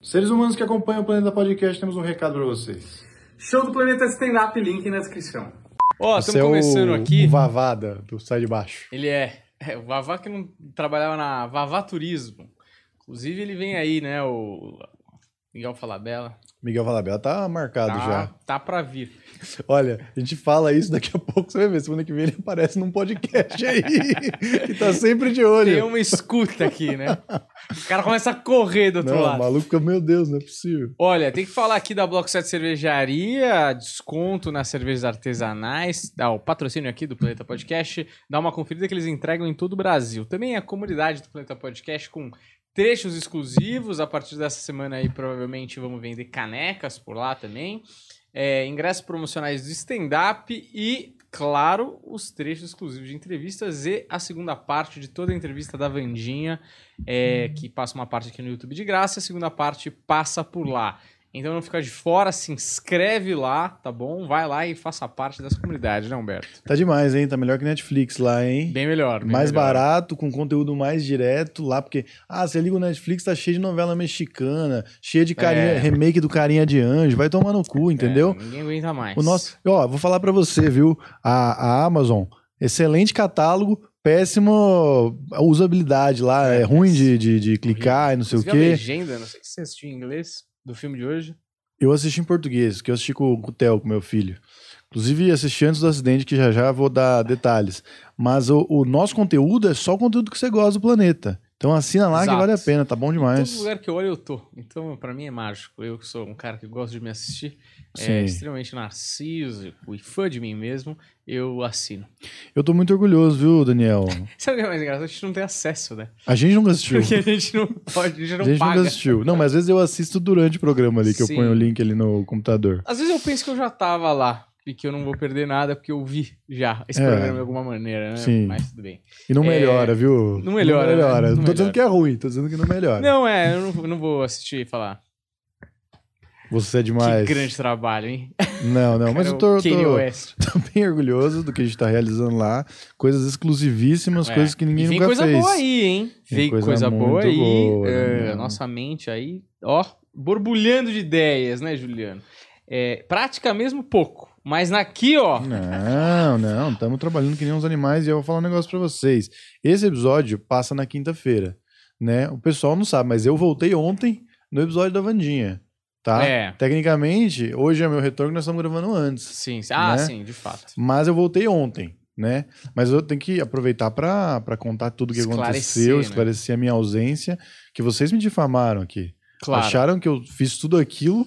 Seres humanos que acompanham o Planeta Podcast, temos um recado para vocês. Show do Planeta Stand-Up, link na descrição. Ó, Esse estamos é começando o, aqui. O Vavada, do Sai de Baixo. Ele é, é o Vavá que não trabalhava na Vavá Turismo. Inclusive, ele vem aí, né? O Miguel Falabella. Miguel Valabella tá marcado Tá, já. tá pra vir. Olha, a gente fala isso daqui a pouco, você vai ver. Semana que vem ele aparece num podcast aí. e tá sempre de olho. Tem uma escuta aqui, né? O cara começa a correr do outro Não, o lado. maluco fica, meu Deus, não é possível. Olha, tem que falar aqui da Bloco 7 Cervejaria, desconto nas cervejas artesanais, dá o patrocínio aqui do Planeta Podcast, dá uma conferida que eles entregam em todo o Brasil. Também a comunidade do Planeta Podcast com trechos exclusivos, a partir dessa semana aí provavelmente vamos vender canecas por lá também, é, ingressos promocionais do stand-up e, claro, os trechos exclusivos de entrevistas e a segunda parte de toda a entrevista da Vandinha, é, que passa uma parte aqui no YouTube de graça, a segunda parte passa por lá. Então não fica de fora, se inscreve lá, tá bom? Vai lá e faça parte dessa comunidade, né, Humberto? Tá demais, hein? Tá melhor que Netflix lá, hein? Bem melhor. bem mais melhor. barato, com conteúdo mais direto lá, porque, ah, você liga o Netflix, tá cheio de novela mexicana, cheio de carinha, É. remake do Carinha de Anjo, vai tomar no cu, entendeu? É, ninguém aguenta mais. O nosso, ó, vou falar pra você, viu? A, a Amazon, excelente catálogo, péssima usabilidade lá, é, É, ruim de, de, de clicar e não sei o a quê. legenda, não sei se você assistiu em inglês do filme de hoje. Eu assisti em português, que eu assisti com, o Theo, com meu filho. Inclusive, assisti antes do acidente, que já já vou dar detalhes. Mas o, o nosso conteúdo é só o conteúdo que você gosta do planeta. Então assina lá Exato. que vale a pena, tá bom Todo demais. lugar que eu olho, eu tô. Então, pra mim é mágico. Eu que sou um cara que gosta de me assistir, Sim. é extremamente narciso e fã de mim mesmo, eu assino. Eu tô muito orgulhoso, viu, Daniel? Sabe o que é mais engraçado? A gente não tem acesso, né? A gente nunca assistiu. Porque a gente não pode, a gente A não gente nunca paga. assistiu. Não, mas às vezes eu assisto durante o programa ali, que Sim. eu ponho o link ali no computador. Às vezes eu penso que eu já tava lá e que eu não vou perder nada porque eu vi já esse É. programa de alguma maneira, né? Sim. Mas tudo bem. E não É, melhora, viu? não melhora, Não melhora. né? Não Não tô dizendo melhora. que é ruim, tô dizendo que não melhora. Não, é, eu não, não vou assistir e falar. Você é demais. Que grande trabalho, hein? Não, não, mas eu tô, tô, West. tô bem orgulhoso do que a gente tá realizando lá. Coisas exclusivíssimas, É. coisas que ninguém e vem nunca coisa fez. boa aí, hein? Vem Vem coisa coisa, boa aí. boa, é, Daniel. nossa mente aí, ó, borbulhando de ideias, né, Juliano? É, prática mesmo pouco. Mas naqui, ó. Não, não, estamos trabalhando que nem uns animais e eu vou falar um negócio pra vocês. Esse episódio passa na quinta-feira, né? O pessoal não sabe, mas eu voltei ontem no episódio da Vandinha, tá? É. Tecnicamente, hoje é meu retorno, nós estamos gravando antes. Sim, sim. Ah, Né? sim, de fato. Mas eu voltei ontem, né? Mas eu tenho que aproveitar pra pra contar tudo o que Esclarecer, aconteceu, né? esclarecer a minha ausência, que vocês me difamaram aqui. Claro. Acharam que eu fiz tudo aquilo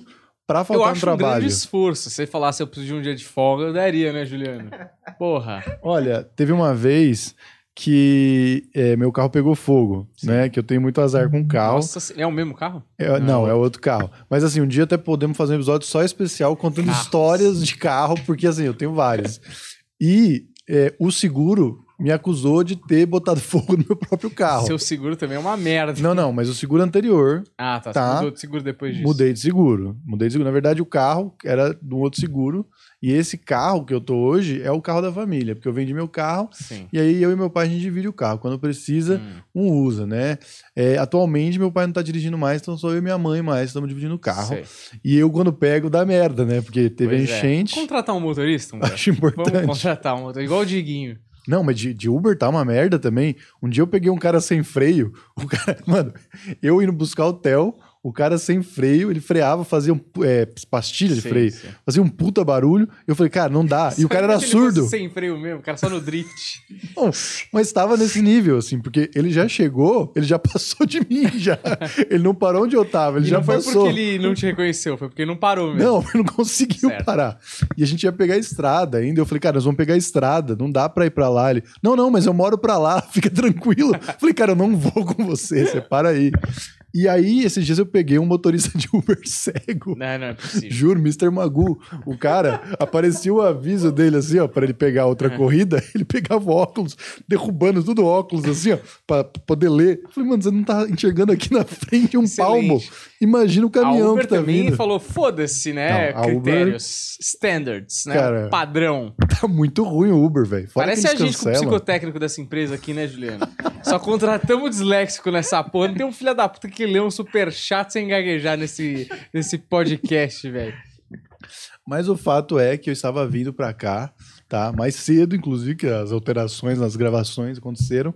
pra eu faltar no acho um trabalho. grande esforço. Se você falasse eu preciso de um dia de folga, eu daria, né, Juliano? Porra. Olha, teve uma vez que é, meu carro pegou fogo, Sim. né? Que eu tenho muito azar com carro. Nossa, é o mesmo carro? É, não, é outro carro. Mas assim, um dia até podemos fazer um episódio só especial contando Carros. histórias de carro, porque assim, eu tenho várias. E é, o seguro me acusou de ter botado fogo no meu próprio carro. Seu seguro também é uma merda. Não, não, mas o seguro anterior, Ah, tá. Tá. Mudou de seguro depois disso. mudei de seguro. Mudei de seguro. Na verdade, o carro era do outro seguro. E esse carro que eu tô hoje é o carro da família, porque eu vendi meu carro Sim. e aí eu e meu pai a gente divide o carro. Quando precisa, Hum, um usa, né? É, atualmente meu pai não tá dirigindo mais, então sou eu e minha mãe mais, estamos dividindo o carro. sei. E eu, quando pego, dá merda, né? Porque teve Pois é. enchente. Contratar um motorista? Humberto? Acho Vamos importante. contratar um motorista. Igual o Diguinho. Não, mas de, de Uber tá uma merda também. Um dia eu peguei um cara sem freio. O cara, mano, eu indo buscar o Theo, o cara sem freio, ele freava, fazia um, é, pastilha de Sim, freio, sim. fazia um puta barulho. Eu falei, cara, não dá. E o cara era ele surdo. Sem freio mesmo, o cara só no drift. Não, mas estava nesse nível, assim, porque ele já chegou, ele já passou de mim, já. Ele não parou onde eu tava, ele e já não foi passou. porque ele não te reconheceu, foi porque não parou mesmo. Não, ele não conseguiu Certo. parar. E a gente ia pegar a estrada ainda. Eu falei, cara, nós vamos pegar a estrada, não dá pra ir pra lá. Ele, não, não, mas eu moro pra lá, fica tranquilo. Eu falei, cara, eu não vou com você, você para aí. E aí, esses dias eu peguei um motorista de Uber cego. Não, não é possível. Juro, Mr. Magu. O cara, aparecia o aviso dele assim, ó, pra ele pegar outra Uhum. corrida. Ele pegava óculos, derrubando tudo óculos assim, ó, pra, pra poder ler. Eu falei, mano, você não tá enxergando aqui na frente um Excelente. palmo. Imagina o A caminhão Uber que tá também vindo. falou, foda-se, né? Não, a Uber- Critérios, standards, né? Cara, Padrão. Tá muito ruim o Uber, velho. Parece a gente com o psicotécnico dessa empresa aqui, né, Juliano? Só contratamos disléxico nessa porra. Não tem um filho da puta que ler um super chat sem gaguejar nesse, nesse podcast, velho. Mas o fato é que eu estava vindo pra cá, tá? Mais cedo, inclusive, que as alterações nas gravações aconteceram.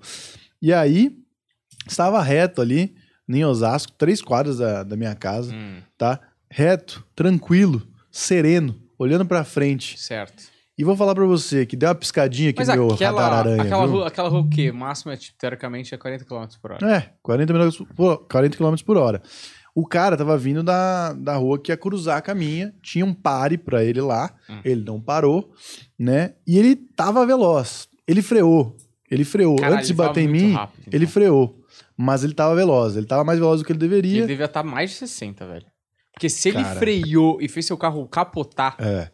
E aí, estava reto ali, em Osasco, três quadras da, da minha casa, Hum, tá? Reto, tranquilo, sereno, olhando pra frente. certo. E vou falar pra você que deu uma piscadinha aqui Mas no meu aquela, radar aranha, aquela, rua, aquela rua o quê? Máximo é, tipo, teoricamente, é 40 km por hora. É, 40 km por, 40 km por hora. O cara tava vindo da, da rua que ia cruzar a caminha, tinha um pare pra ele lá, Hum. ele não parou, né? E ele tava veloz. Ele freou. Ele freou. Caralho, Antes de bater em mim, rápido, então. ele freou. Mas ele tava veloz. Ele tava mais veloz do que ele deveria. Ele devia estar mais de 60, velho. Porque se ele Cara. freou e fez seu carro capotar. É.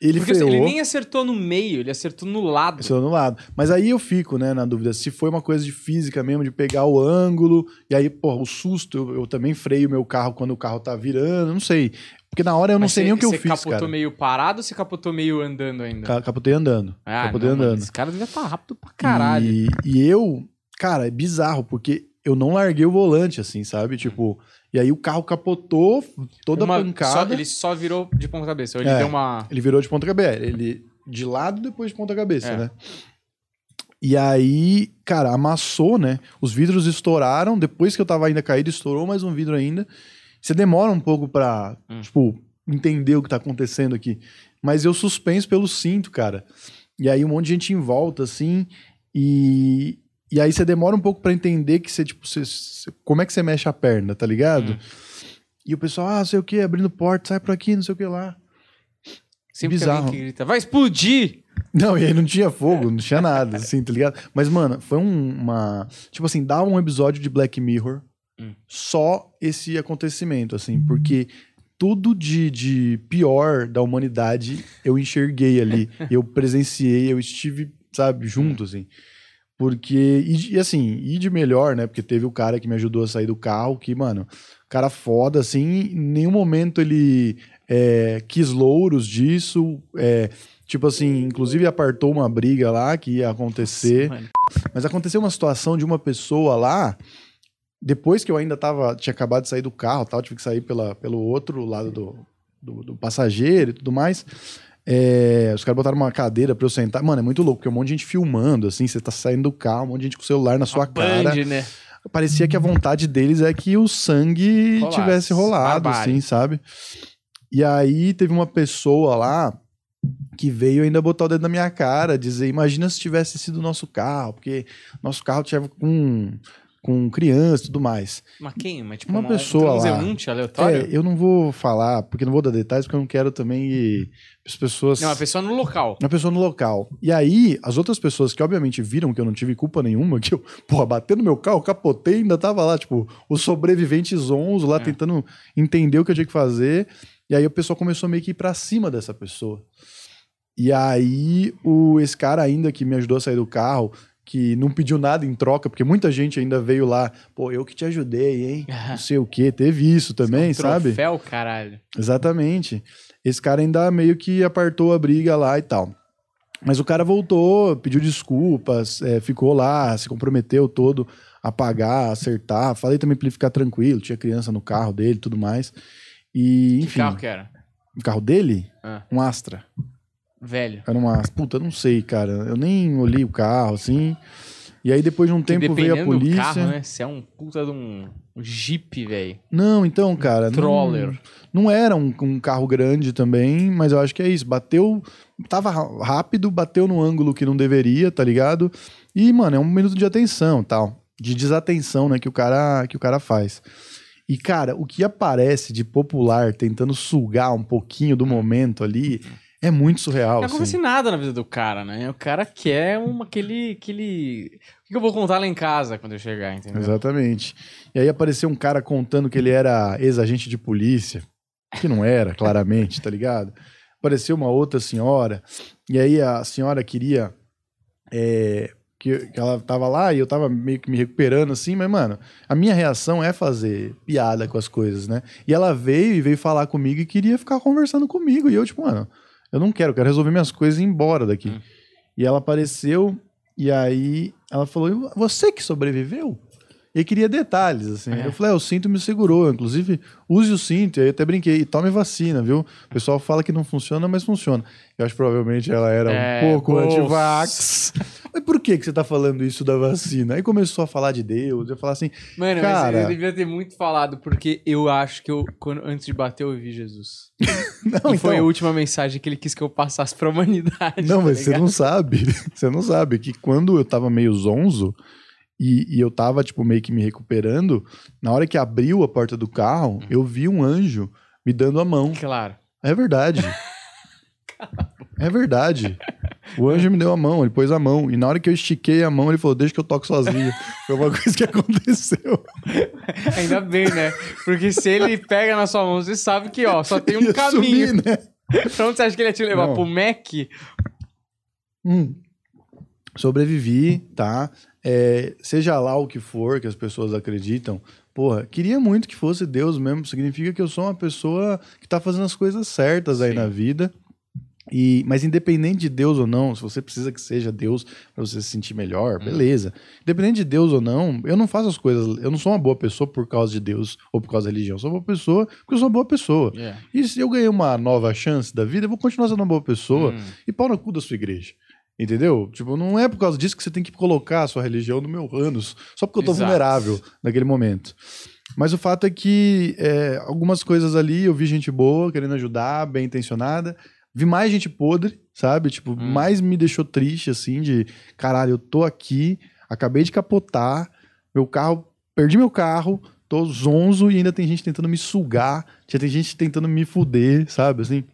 Ele porque freou. ele nem acertou no meio, ele acertou no lado. Isso no lado. Mas aí eu fico, né, na dúvida, se foi uma coisa de física mesmo, de pegar o ângulo, e aí, pô, o susto, eu, eu também freio meu carro quando o carro tá virando, não sei. Porque na hora eu não Mas sei cê- nem o que eu fiz, capotou cara. meio parado ou você capotou meio andando ainda? Ca- Capotei andando. Ah, capotei não, mano, andando. esse cara devia estar rápido pra caralho. E, e eu, cara, é bizarro, porque eu não larguei o volante, assim, sabe? Tipo, e aí o carro capotou, toda Uma- pancada. só- ele só virou de ponta cabeça. Ele É. deu uma. Ele virou de ponta cabeça. Ele de lado depois de ponta cabeça, É. né? E aí, cara, amassou, né? Os vidros estouraram. Depois que eu tava ainda caído, estourou mais um vidro ainda. Você demora um pouco pra, Hum. tipo, entender o que tá acontecendo aqui. Mas eu suspenso pelo cinto, cara. E aí um monte de gente em volta, assim. E, e aí você demora um pouco pra entender que você, tipo, você, você- como é que você mexe a perna, tá ligado? Hum. E o pessoal, ah, sei o que, abrindo porta, sai por aqui, não sei o que lá. Sempre bizarro. que grita, vai explodir! Não, e aí não tinha fogo, não tinha nada, assim, tá ligado? Mas, mano, foi um- uma. Tipo assim, dá um episódio de Black Mirror Hum. só esse acontecimento, assim, porque tudo de, de pior da humanidade eu enxerguei ali, eu presenciei, eu estive, sabe, junto, assim. Porque, e, e assim, e de melhor, né? Porque teve o cara que me ajudou a sair do carro, que, mano, cara foda, assim, em nenhum momento ele é, quis louros disso, é, tipo assim, inclusive apartou uma briga lá que ia acontecer, Mano, mas aconteceu uma situação de uma pessoa lá, depois que eu ainda tava, tinha acabado de sair do carro, tal, tive que sair pela, pelo outro lado do, do, do passageiro e tudo mais. É, os caras botaram uma cadeira pra eu sentar. Mano, é muito louco, porque um monte de gente filmando, assim, você tá saindo do carro, um monte de gente com o celular na sua a cara. Band, né? Parecia que a vontade deles é que o sangue Rolasse. tivesse rolado, Barbárie. assim, sabe? E aí teve uma pessoa lá que veio ainda botar o dedo na minha cara, dizer, imagina se tivesse sido o nosso carro, porque nosso carro tinha com, com criança e tudo mais. Mas quem? Mas, tipo, Uma pessoa um lá. aleatório? É, eu não vou falar, porque não vou dar detalhes, porque eu não quero também que as pessoas... Não, uma pessoa no local. Uma pessoa no local. E aí, as outras pessoas que obviamente viram que eu não tive culpa nenhuma, que eu, porra, batendo no meu carro, capotei ainda tava lá, tipo, os sobreviventes zonzo lá É. tentando entender o que eu tinha que fazer. E aí o pessoal começou meio que ir pra cima dessa pessoa. E aí, o, esse cara ainda que me ajudou a sair do carro, que não pediu nada em troca, porque muita gente ainda veio lá, pô, eu que te ajudei, hein? Não sei o quê, teve isso também, Um sabe? Troféu, caralho. Exatamente. Esse cara ainda meio que apartou a briga lá e tal. Mas o cara voltou, pediu desculpas, é, ficou lá, se comprometeu todo a pagar, acertar. Falei também pra ele ficar tranquilo, tinha criança no carro dele e tudo mais. E, Que enfim, carro que era? o carro dele? Ah. Um Astra. Velho. Era um Astra. Puta, não sei, cara. Eu nem olhei o carro, assim. E aí, depois de um tempo, veio a polícia. do carro, né? Você é um puta de um, um jeep, velho. Não, então, cara. não- Troller. Não, era um, um carro grande também, mas eu acho que é isso. Bateu. Tava rápido, bateu no ângulo que não deveria, tá ligado? E, mano, é um minuto de atenção tal. De desatenção, né, que o cara, que o cara faz. E, cara, o que aparece de popular tentando sugar um pouquinho do momento ali é muito surreal. Não assim. acontece nada na vida do cara, né? O cara quer uma, aquele, aquele... O que eu vou contar lá em casa quando eu chegar, entendeu? Exatamente. E aí apareceu um cara contando que ele era ex-agente de polícia, que não era, claramente, tá ligado? Apareceu uma outra senhora, e aí a senhora queria. é, que, que ela tava lá e eu tava meio que me recuperando assim, mas, mano, a minha reação é fazer piada com as coisas, né? E ela veio e veio falar comigo e queria ficar conversando comigo. E eu, tipo, mano, eu não quero, eu quero resolver minhas coisas e ir embora daqui. Hum. E ela apareceu, e aí ela falou: "E Você que sobreviveu? E queria detalhes, assim. É. Eu falei, é, o cinto me segurou. Inclusive, use o cinto. E aí eu até brinquei, e tome vacina, viu? O pessoal fala que não funciona, mas funciona. Eu acho que provavelmente ela era É, um pouco anti-vax. Mas por que, que você tá falando isso da vacina? Aí começou a falar de Deus. Eu falar assim, Mano, Cara- mas eu devia ter muito falado, porque eu acho que eu, quando, antes de bater, eu vi Jesus. não, e foi a então, última mensagem que ele quis que eu passasse pra humanidade. Não, tá mas você ligado? não sabe. Você não sabe que quando eu tava meio zonzo e, e eu tava, tipo, meio que me recuperando, na hora que abriu a porta do carro, Hum. eu vi um anjo me dando a mão. Claro. É verdade. É verdade. O anjo me deu a mão, ele pôs a mão. E na hora que eu estiquei a mão, ele falou: Deixa que eu toco sozinho. Foi uma coisa que aconteceu. Ainda bem, né? Porque se ele pega na sua mão, você sabe que, ó, só tem um caminho. sumir, né? Pra onde você acha que ele ia te levar? Não. Pro Mac? Hum. Sobrevivi, tá? É, seja lá o que for que as pessoas acreditam, porra, queria muito que fosse Deus mesmo. Significa que eu sou uma pessoa que tá fazendo as coisas certas aí Sim. na vida. E, mas independente de Deus ou não, se você precisa que seja Deus pra você se sentir melhor, Hum. beleza. Independente de Deus ou não, eu não faço as coisas. Eu não sou uma boa pessoa por causa de Deus ou por causa da religião. Eu sou uma boa pessoa porque eu sou uma boa pessoa. É. E se eu ganhei uma nova chance da vida, eu vou continuar sendo uma boa pessoa Hum. e pau no cu da sua igreja. Entendeu? Tipo, não é por causa disso que você tem que colocar a sua religião no meu ânus, só porque eu tô Exato. vulnerável naquele momento. Mas o fato é que é, algumas coisas ali eu vi gente boa, querendo ajudar, bem intencionada. Vi mais gente podre, sabe? Tipo, Hum. mais me deixou triste, assim, de caralho, eu tô aqui, acabei de capotar, meu carro, perdi meu carro, tô zonzo e ainda tem gente tentando me sugar, já tem gente tentando me fuder, sabe? Assim,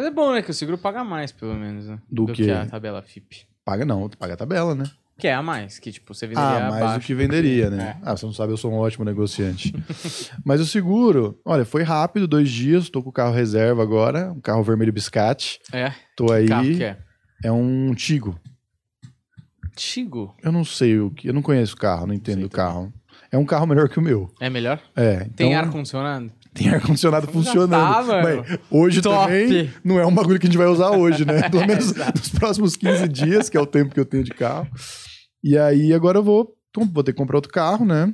Mas é bom, né? Que o seguro paga mais, pelo menos, né? Do que a tabela FIP. paga não, paga a tabela, né? Que é a mais, que tipo, você venderia Ah, mais do abaixo que venderia, do que- né? Ah, você não sabe, eu sou um ótimo negociante. Mas o seguro, olha, foi rápido, dois dias, tô com o carro reserva agora, um carro vermelho biscate. É. é. Tô aí, Carro que é? é um Tigo. Tigo. Eu não sei o que, eu não conheço o carro, não entendo o carro. É um carro melhor que o meu. É melhor? É, Tem então, ar-condicionado? Tem ar-condicionado funcionando. tá, mano. Mas hoje Top. também não é um bagulho que a gente vai usar hoje, né? Pelo menos nos próximos 15 dias, que é o tempo que eu tenho de carro. E aí agora eu vou, vou ter que comprar outro carro, né?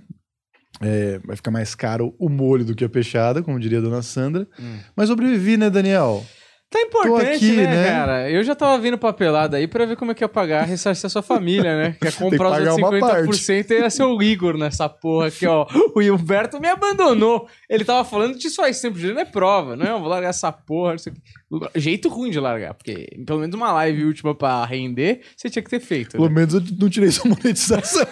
É, vai ficar mais caro o molho do que a peixada, como diria a dona Sandra. Hum. Mas sobrevivi, né, Daniel? Tá importante, aqui, né, né? cara? Eu já tava vindo papelada aí pra ver como é que ia pagar, ressarcir a sua família, né? Quer comprar os pagar outros uma 50% e ia ser o Igor nessa porra aqui, ó. O Gilberto me abandonou. Ele tava falando disso faz tempo, não é prova. Não, eu vou largar essa porra, não sei o quê. Jeito ruim de largar, porque pelo menos uma live última pra render, você tinha que ter feito. Pelo Né? menos eu não tirei sua monetização.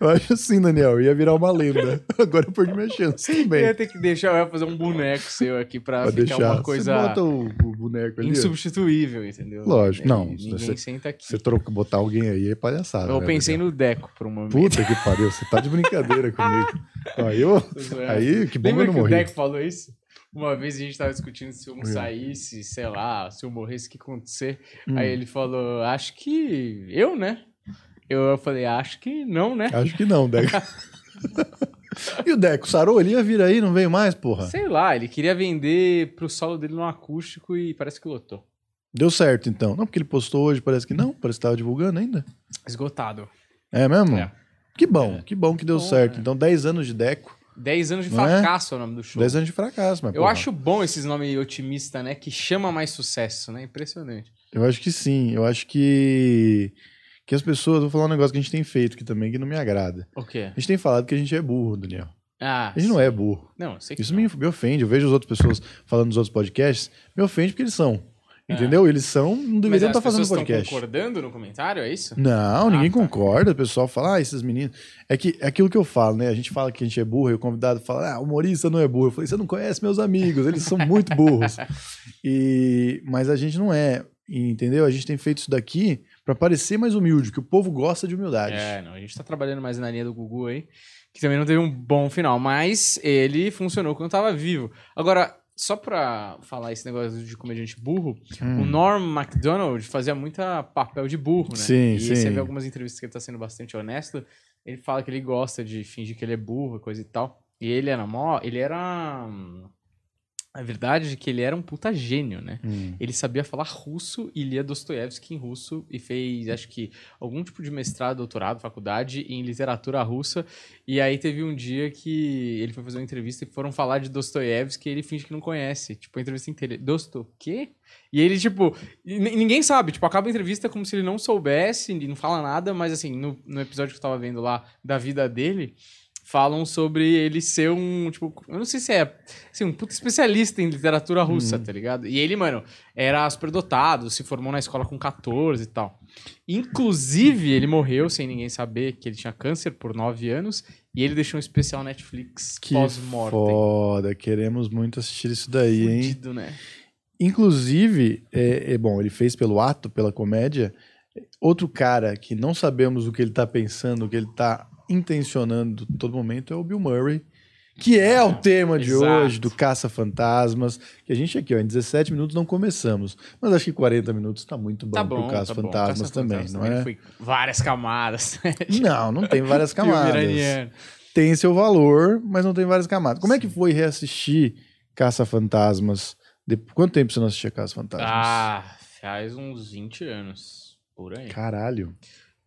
eu acho assim, Daniel, ia virar uma lenda. Agora eu perdi minha chance Eu ia também. ter que deixar, eu ia fazer um boneco seu aqui pra Pode ficar deixar. uma coisa Você bota o, o boneco ali. insubstituível, entendeu? Lógico, E não, Ninguém você- senta aqui. Você troca, botar alguém aí é palhaçada. Eu né, pensei Daniel? no Deco por um momento. Puta que pariu, você tá de brincadeira comigo. Aí, eu, aí que bom que Lembra eu não que o morri. Deco falou isso? Uma vez a gente tava discutindo se um Eu. saísse, sei lá, se eu morresse, o que acontecer. Hum. Aí ele falou, acho que eu, né? Eu, falei, acho que não, né? Acho que não, Deco. e o Deco, sarou? Ele ia vir aí, não veio mais, porra? Sei lá, ele queria vender pro solo dele no acústico e parece que lotou. Deu certo, então. Não, porque ele postou hoje, parece que não. Parece que tava divulgando ainda. Esgotado. É mesmo? É. Que bom, que bom que deu Bom, certo. é. Então, 10 anos de Deco, 10 anos de Não é? fracasso é o nome do show. 10 anos de fracasso, mas Eu porra, acho bom esses nomes otimistas, né? Que chama mais sucesso, né? Impressionante. Eu acho que sim. Eu acho que que as pessoas, vou falar um negócio que a gente tem feito que também que não me agrada. O quê? A gente tem falado que a gente é burro, Daniel. Ah, A gente não é burro. Não, sei que Isso não. me, me ofende. Eu vejo as outras pessoas falando nos outros podcasts, me ofende porque eles são. É. Entendeu? Eles são, não deveriam estar fazendo pessoas estão podcast. concordando no comentário, é isso? Não, ninguém tá. concorda. O pessoal fala, ah, esses meninos. É que é aquilo que eu falo, né? A gente fala que a gente é burro e o convidado fala, ah, humorista não é burro. Eu falei, você não conhece meus amigos, eles são muito burros. e, mas a gente não é, entendeu? A gente tem feito isso daqui pra parecer mais humilde, que o povo gosta de humildade. É, não, a gente tá trabalhando mais na linha do Gugu aí, que também não teve um bom final, mas ele funcionou quando tava vivo. Agora, só pra falar esse negócio de comediante burro, Hum. o Norm MacDonald fazia muita papel de burro, né? Sim, e sim. você vê algumas entrevistas que ele tá sendo bastante honesto, ele fala que ele gosta de fingir que ele é burro, coisa e tal. E ele era mó, ele era hum, A verdade é que ele era um puta gênio, né? Hum. Ele sabia falar russo e lia Dostoiévski em russo e fez, acho que, algum tipo de mestrado, doutorado, faculdade em literatura russa. E aí teve um dia que ele foi fazer uma entrevista e foram falar de Dostoiévski e ele finge que não conhece. Tipo, a entrevista inteira. Dosto, quê? E ele, tipo, ninguém sabe. Tipo, acaba a entrevista como se ele não soubesse, e não fala nada, mas assim, no, no episódio que eu tava vendo lá da vida dele, falam sobre ele ser um, tipo, eu não sei se é, assim, um puta especialista em literatura russa, tá ligado? E ele, mano, era superdotado, se formou na escola com 14 e tal. Inclusive, ele morreu sem ninguém saber que ele tinha câncer por 9 anos e ele deixou um especial Netflix pós-mortem. foda. Queremos muito assistir isso daí, hein? Fudido, né? Inclusive, é, é bom, ele fez pelo ato, pela comédia. Outro cara que não sabemos o que ele tá pensando, o que ele tá intencionando todo momento é o Bill Murray, que é o tema de Exato. hoje, do Caça-Fantasmas, que a gente aqui, ó, em 17 minutos não começamos, mas acho que 40 minutos tá muito bom, Tá bom, pro Caça-Fantasmas tá bom. também, não é? Foi várias camadas. Não, não tem várias camadas. Tem seu valor, mas não tem várias camadas. Como é que foi reassistir Caça-Fantasmas? De- Quanto tempo você não assistia Caça-Fantasmas? Ah, faz uns 20 anos. Por aí. Caralho.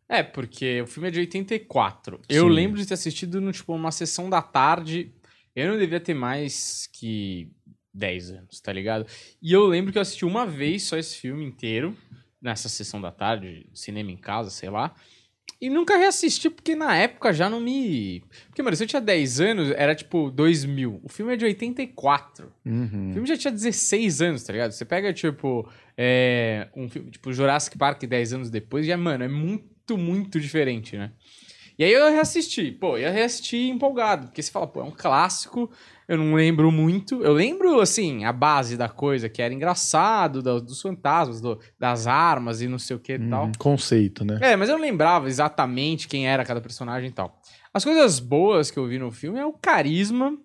É, porque o filme é de 84. Eu Sim. lembro de ter assistido no, tipo, uma sessão da tarde. Eu não devia ter mais que 10 anos, tá ligado? E eu lembro que eu assisti uma vez só esse filme inteiro, nessa sessão da tarde, cinema em casa, sei lá. E nunca reassisti, porque na época já não me. Porque, mano, se eu tinha 10 anos, era tipo 2000. O filme é de 84. O Uhum. filme já tinha 16 anos, tá ligado? Você pega, tipo, é, um filme, tipo, Jurassic Park 10 anos depois, já, mano, é muito, muito diferente, né? E aí eu reassisti, pô, eu reassisti empolgado, porque você fala, pô, é um clássico, eu não lembro muito. Eu lembro, assim, a base da coisa, que era engraçado, do- dos fantasmas, do- das armas e não sei o que e tal. Uhum. Conceito, né? É, mas eu não lembrava exatamente quem era cada personagem e tal. As coisas boas que eu vi no filme é o carisma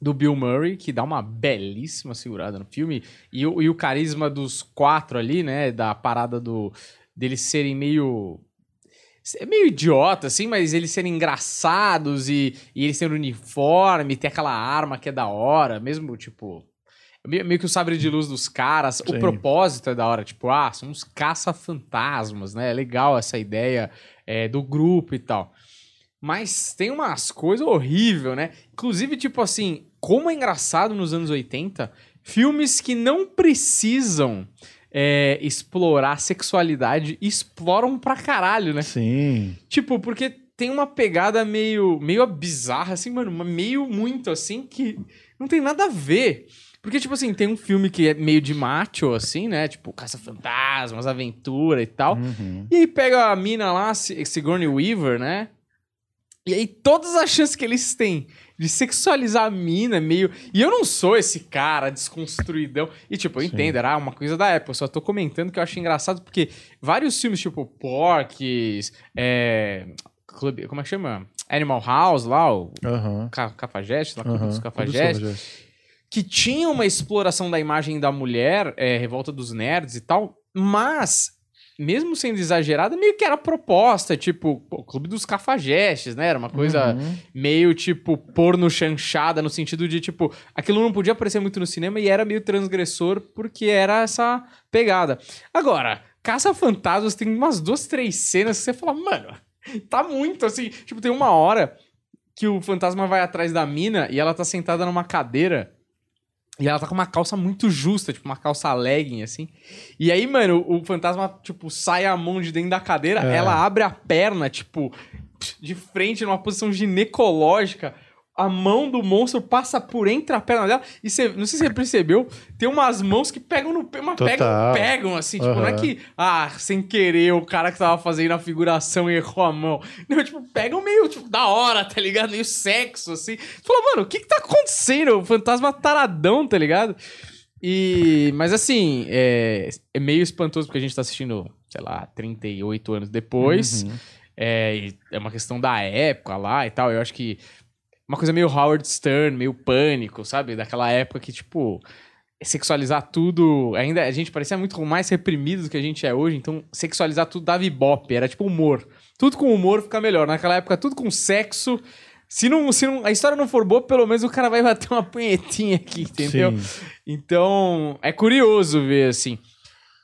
do Bill Murray, que dá uma belíssima segurada no filme, e, o- e o carisma dos quatro ali, né, da parada do deles serem meio é meio idiota, assim, mas eles serem engraçados e, e eles terem uniforme, ter aquela arma que é da hora, mesmo, tipo... Meio, que o sabre de luz dos caras, o Sim. propósito é da hora, tipo, ah, são uns caça-fantasmas, né? É legal essa ideia é, do grupo e tal. Mas tem umas coisas horríveis, né? Inclusive, tipo assim, como é engraçado nos anos 80, filmes que não precisam é, explorar sexualidade exploram pra caralho, né? Sim. Tipo, porque tem uma pegada meio, meio bizarra, assim, mano, meio muito assim, que não tem nada a ver. Porque, tipo assim, tem um filme que é meio de macho, assim, né? Tipo, Caça-Fantasmas, Aventura e tal. Uhum. E aí pega a mina lá, Si- Sigourney Weaver, né? E aí todas as chances que eles têm de sexualizar a mina, meio... E eu não sou esse cara desconstruidão. E tipo, eu Sim. entendo, era uma coisa da época. Eu só tô comentando que eu acho engraçado porque vários filmes, tipo Porques, é... Clube... Como é que chama? Animal House lá, o. Ca- Cafajeste, lá, Clube Aham. dos Cafajestes. que tinha uma exploração da imagem da mulher, é, Revolta dos Nerds e tal, mas, mesmo sendo exagerada, meio que era proposta, tipo, pô, Clube dos Cafajestes, né? Era uma coisa Uhum. meio, tipo, porno chanchada, no sentido de, tipo, aquilo não podia aparecer muito no cinema e era meio transgressor porque era essa pegada. Agora, Caça-Fantasmas tem umas duas, três cenas que você fala, mano, tá muito assim. Tipo, tem uma hora que o fantasma vai atrás da mina e ela tá sentada numa cadeira. E ela tá com uma calça muito justa, tipo uma calça legging, assim. E aí, mano, o, o fantasma, tipo, sai a mão de dentro da cadeira, É. ela abre a perna, tipo, de frente, numa posição ginecológica. A mão do monstro passa por entre a perna dela. E você, não sei se você percebeu, tem umas mãos que pegam no pé, mas pegam, pegam, assim. Tipo, não é que, ah, sem querer, o cara que tava fazendo a figuração errou a mão. Não, tipo, pegam meio, tipo, da hora, tá ligado? Meio sexo, assim. Você fala, mano, o que que tá acontecendo? O fantasma taradão, tá ligado? E, mas assim, é, é meio espantoso porque a gente tá assistindo, sei lá, 38 anos depois. Uhum. É, é uma questão da época lá e tal. Eu acho que uma coisa meio Howard Stern, meio pânico, sabe? Daquela época que, tipo, sexualizar tudo. Ainda a gente parecia muito mais reprimido do que a gente é hoje, então sexualizar tudo dava ibope, era tipo humor. Tudo com humor fica melhor. Naquela época, tudo com sexo Se, não, se não, a história não for boa, pelo menos o cara vai bater uma punhetinha aqui, entendeu? Sim. Então, é curioso ver, assim.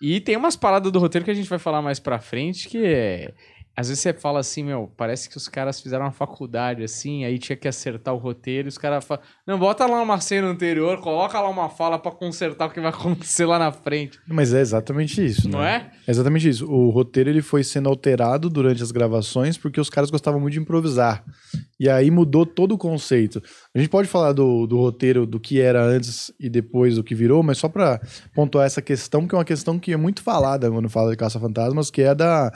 E tem umas paradas do roteiro que a gente vai falar mais pra frente que é. Às vezes você fala assim, meu, parece que os caras fizeram uma faculdade assim, aí tinha que acertar o roteiro, e os caras falam, não, bota lá uma cena anterior, coloca lá uma fala pra consertar o que vai acontecer lá na frente. Mas é exatamente isso, Não né? é? É exatamente isso. O roteiro ele foi sendo alterado durante as gravações porque os caras gostavam muito de improvisar. E aí mudou todo o conceito. A gente pode falar do, do roteiro, do que era antes e depois do que virou, mas só pra pontuar essa questão, que é uma questão que é muito falada quando fala de Caça-Fantasmas, que é da,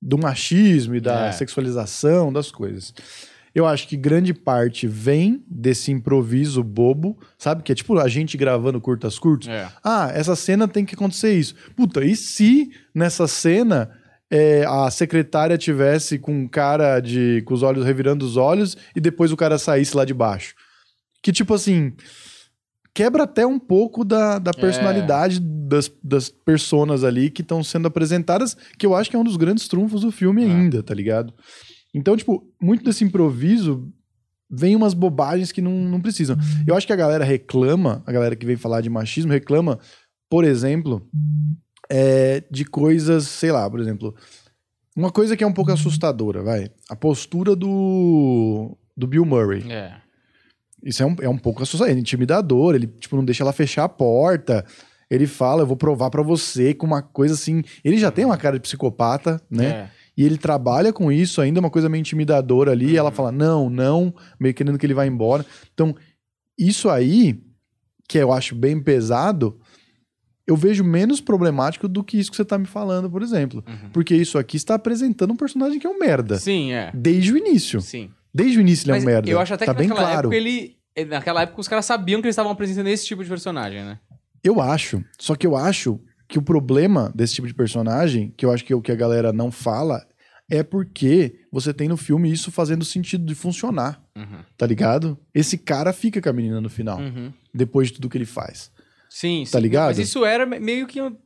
do machismo e da É. sexualização das coisas. Eu acho que grande parte vem desse improviso bobo, sabe? Que é tipo a gente gravando curtas curtos. É. Ah, essa cena tem que acontecer isso. Puta, e se nessa cena é, a secretária tivesse com um cara de com os olhos revirando os olhos e depois o cara saísse lá de baixo? Que tipo assim quebra até um pouco da, da personalidade das, das personas ali que estão sendo apresentadas, que eu acho que é um dos grandes trunfos do filme É. ainda, tá ligado? Então, tipo, muito desse improviso vem umas bobagens que não, não precisam. Eu acho que a galera reclama, a galera que vem falar de machismo, reclama, por exemplo, é, de coisas, sei lá, por exemplo, uma coisa que é um pouco assustadora, vai. A postura do, do Bill Murray. É. Isso é um, é um pouco assustador, é intimidador, ele tipo, não deixa ela fechar a porta. Ele fala, eu vou provar pra você com uma coisa assim. Ele já tem uma cara de psicopata, né? É. E ele trabalha com isso ainda, uma coisa meio intimidadora ali. E ela fala, não, não, meio querendo que ele vá embora. Então, isso aí, que eu acho bem pesado, eu vejo menos problemático do que isso que você tá me falando, por exemplo. Uhum. Porque isso aqui está apresentando um personagem que é um merda. Sim, é. Desde o início. Sim. Desde o início ele é Mas um merda. eu acho até tá que bem naquela claro. época ele. Naquela época os caras sabiam que eles estavam apresentando esse tipo de personagem, né? Eu acho. Só que eu acho que o problema desse tipo de personagem, que eu acho que é o que a galera não fala, é porque você tem no filme isso fazendo sentido de funcionar, Uhum. tá ligado? Esse cara fica com a menina no final, Uhum. depois de tudo que ele faz. Sim, sim. Tá ligado? Mas isso era me- meio que. um-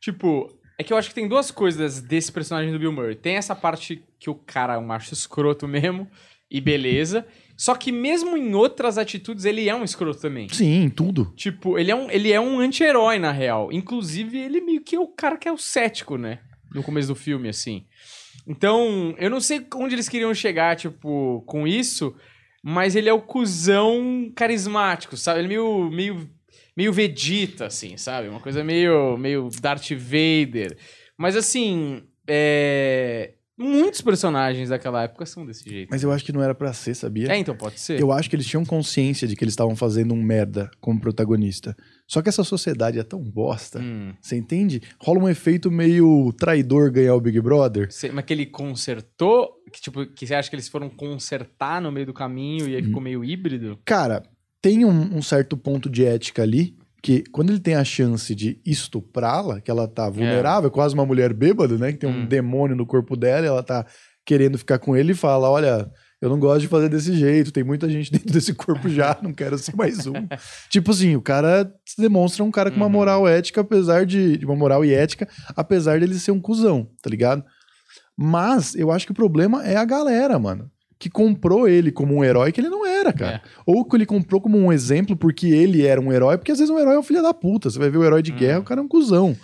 Tipo, é que eu acho que tem duas coisas desse personagem do Bill Murray. Tem essa parte que o cara é um macho escroto mesmo, e beleza. Só que mesmo em outras atitudes, ele é um escroto também. Sim, tudo. Tipo, ele é um, ele é um anti-herói, na real. Inclusive, ele meio que é o cara que é o cético, né? No começo do filme, assim. Então, eu não sei onde eles queriam chegar, tipo, com isso, mas ele é o cuzão carismático, sabe? Ele é meio, meio, meio Vegeta, assim, sabe? Uma coisa meio, meio Darth Vader. Mas, assim, é... muitos personagens daquela época são desse jeito. Mas eu acho que não era pra ser, sabia? É, então pode ser. Eu acho que eles tinham consciência de que eles estavam fazendo um merda como protagonista. Só que essa sociedade é tão bosta. Hum. Você entende? Rola um efeito meio traidor ganhar o Big Brother. Cê- Mas que ele consertou, que, tipo, que você acha que eles foram consertar no meio do caminho e aí ficou meio híbrido? Cara, tem um, um certo ponto de ética ali, que quando ele tem a chance de estuprá-la, que ela tá vulnerável, quase uma mulher bêbada, né? Que tem um Hum. demônio no corpo dela, e ela tá querendo ficar com ele e fala: Olha, eu não gosto de fazer desse jeito, tem muita gente dentro desse corpo já, não quero ser mais um. tipo assim, o cara se demonstra um cara com uma Uhum. moral ética, apesar de. de uma moral e ética, apesar dele ser um cuzão, tá ligado? Mas eu acho que o problema é a galera, mano. Que comprou ele como um herói que ele não era, cara. É. Ou que ele comprou como um exemplo porque ele era um herói, porque às vezes um herói é um filho da puta. Você vai ver o herói de Hum. guerra, o cara é um cuzão.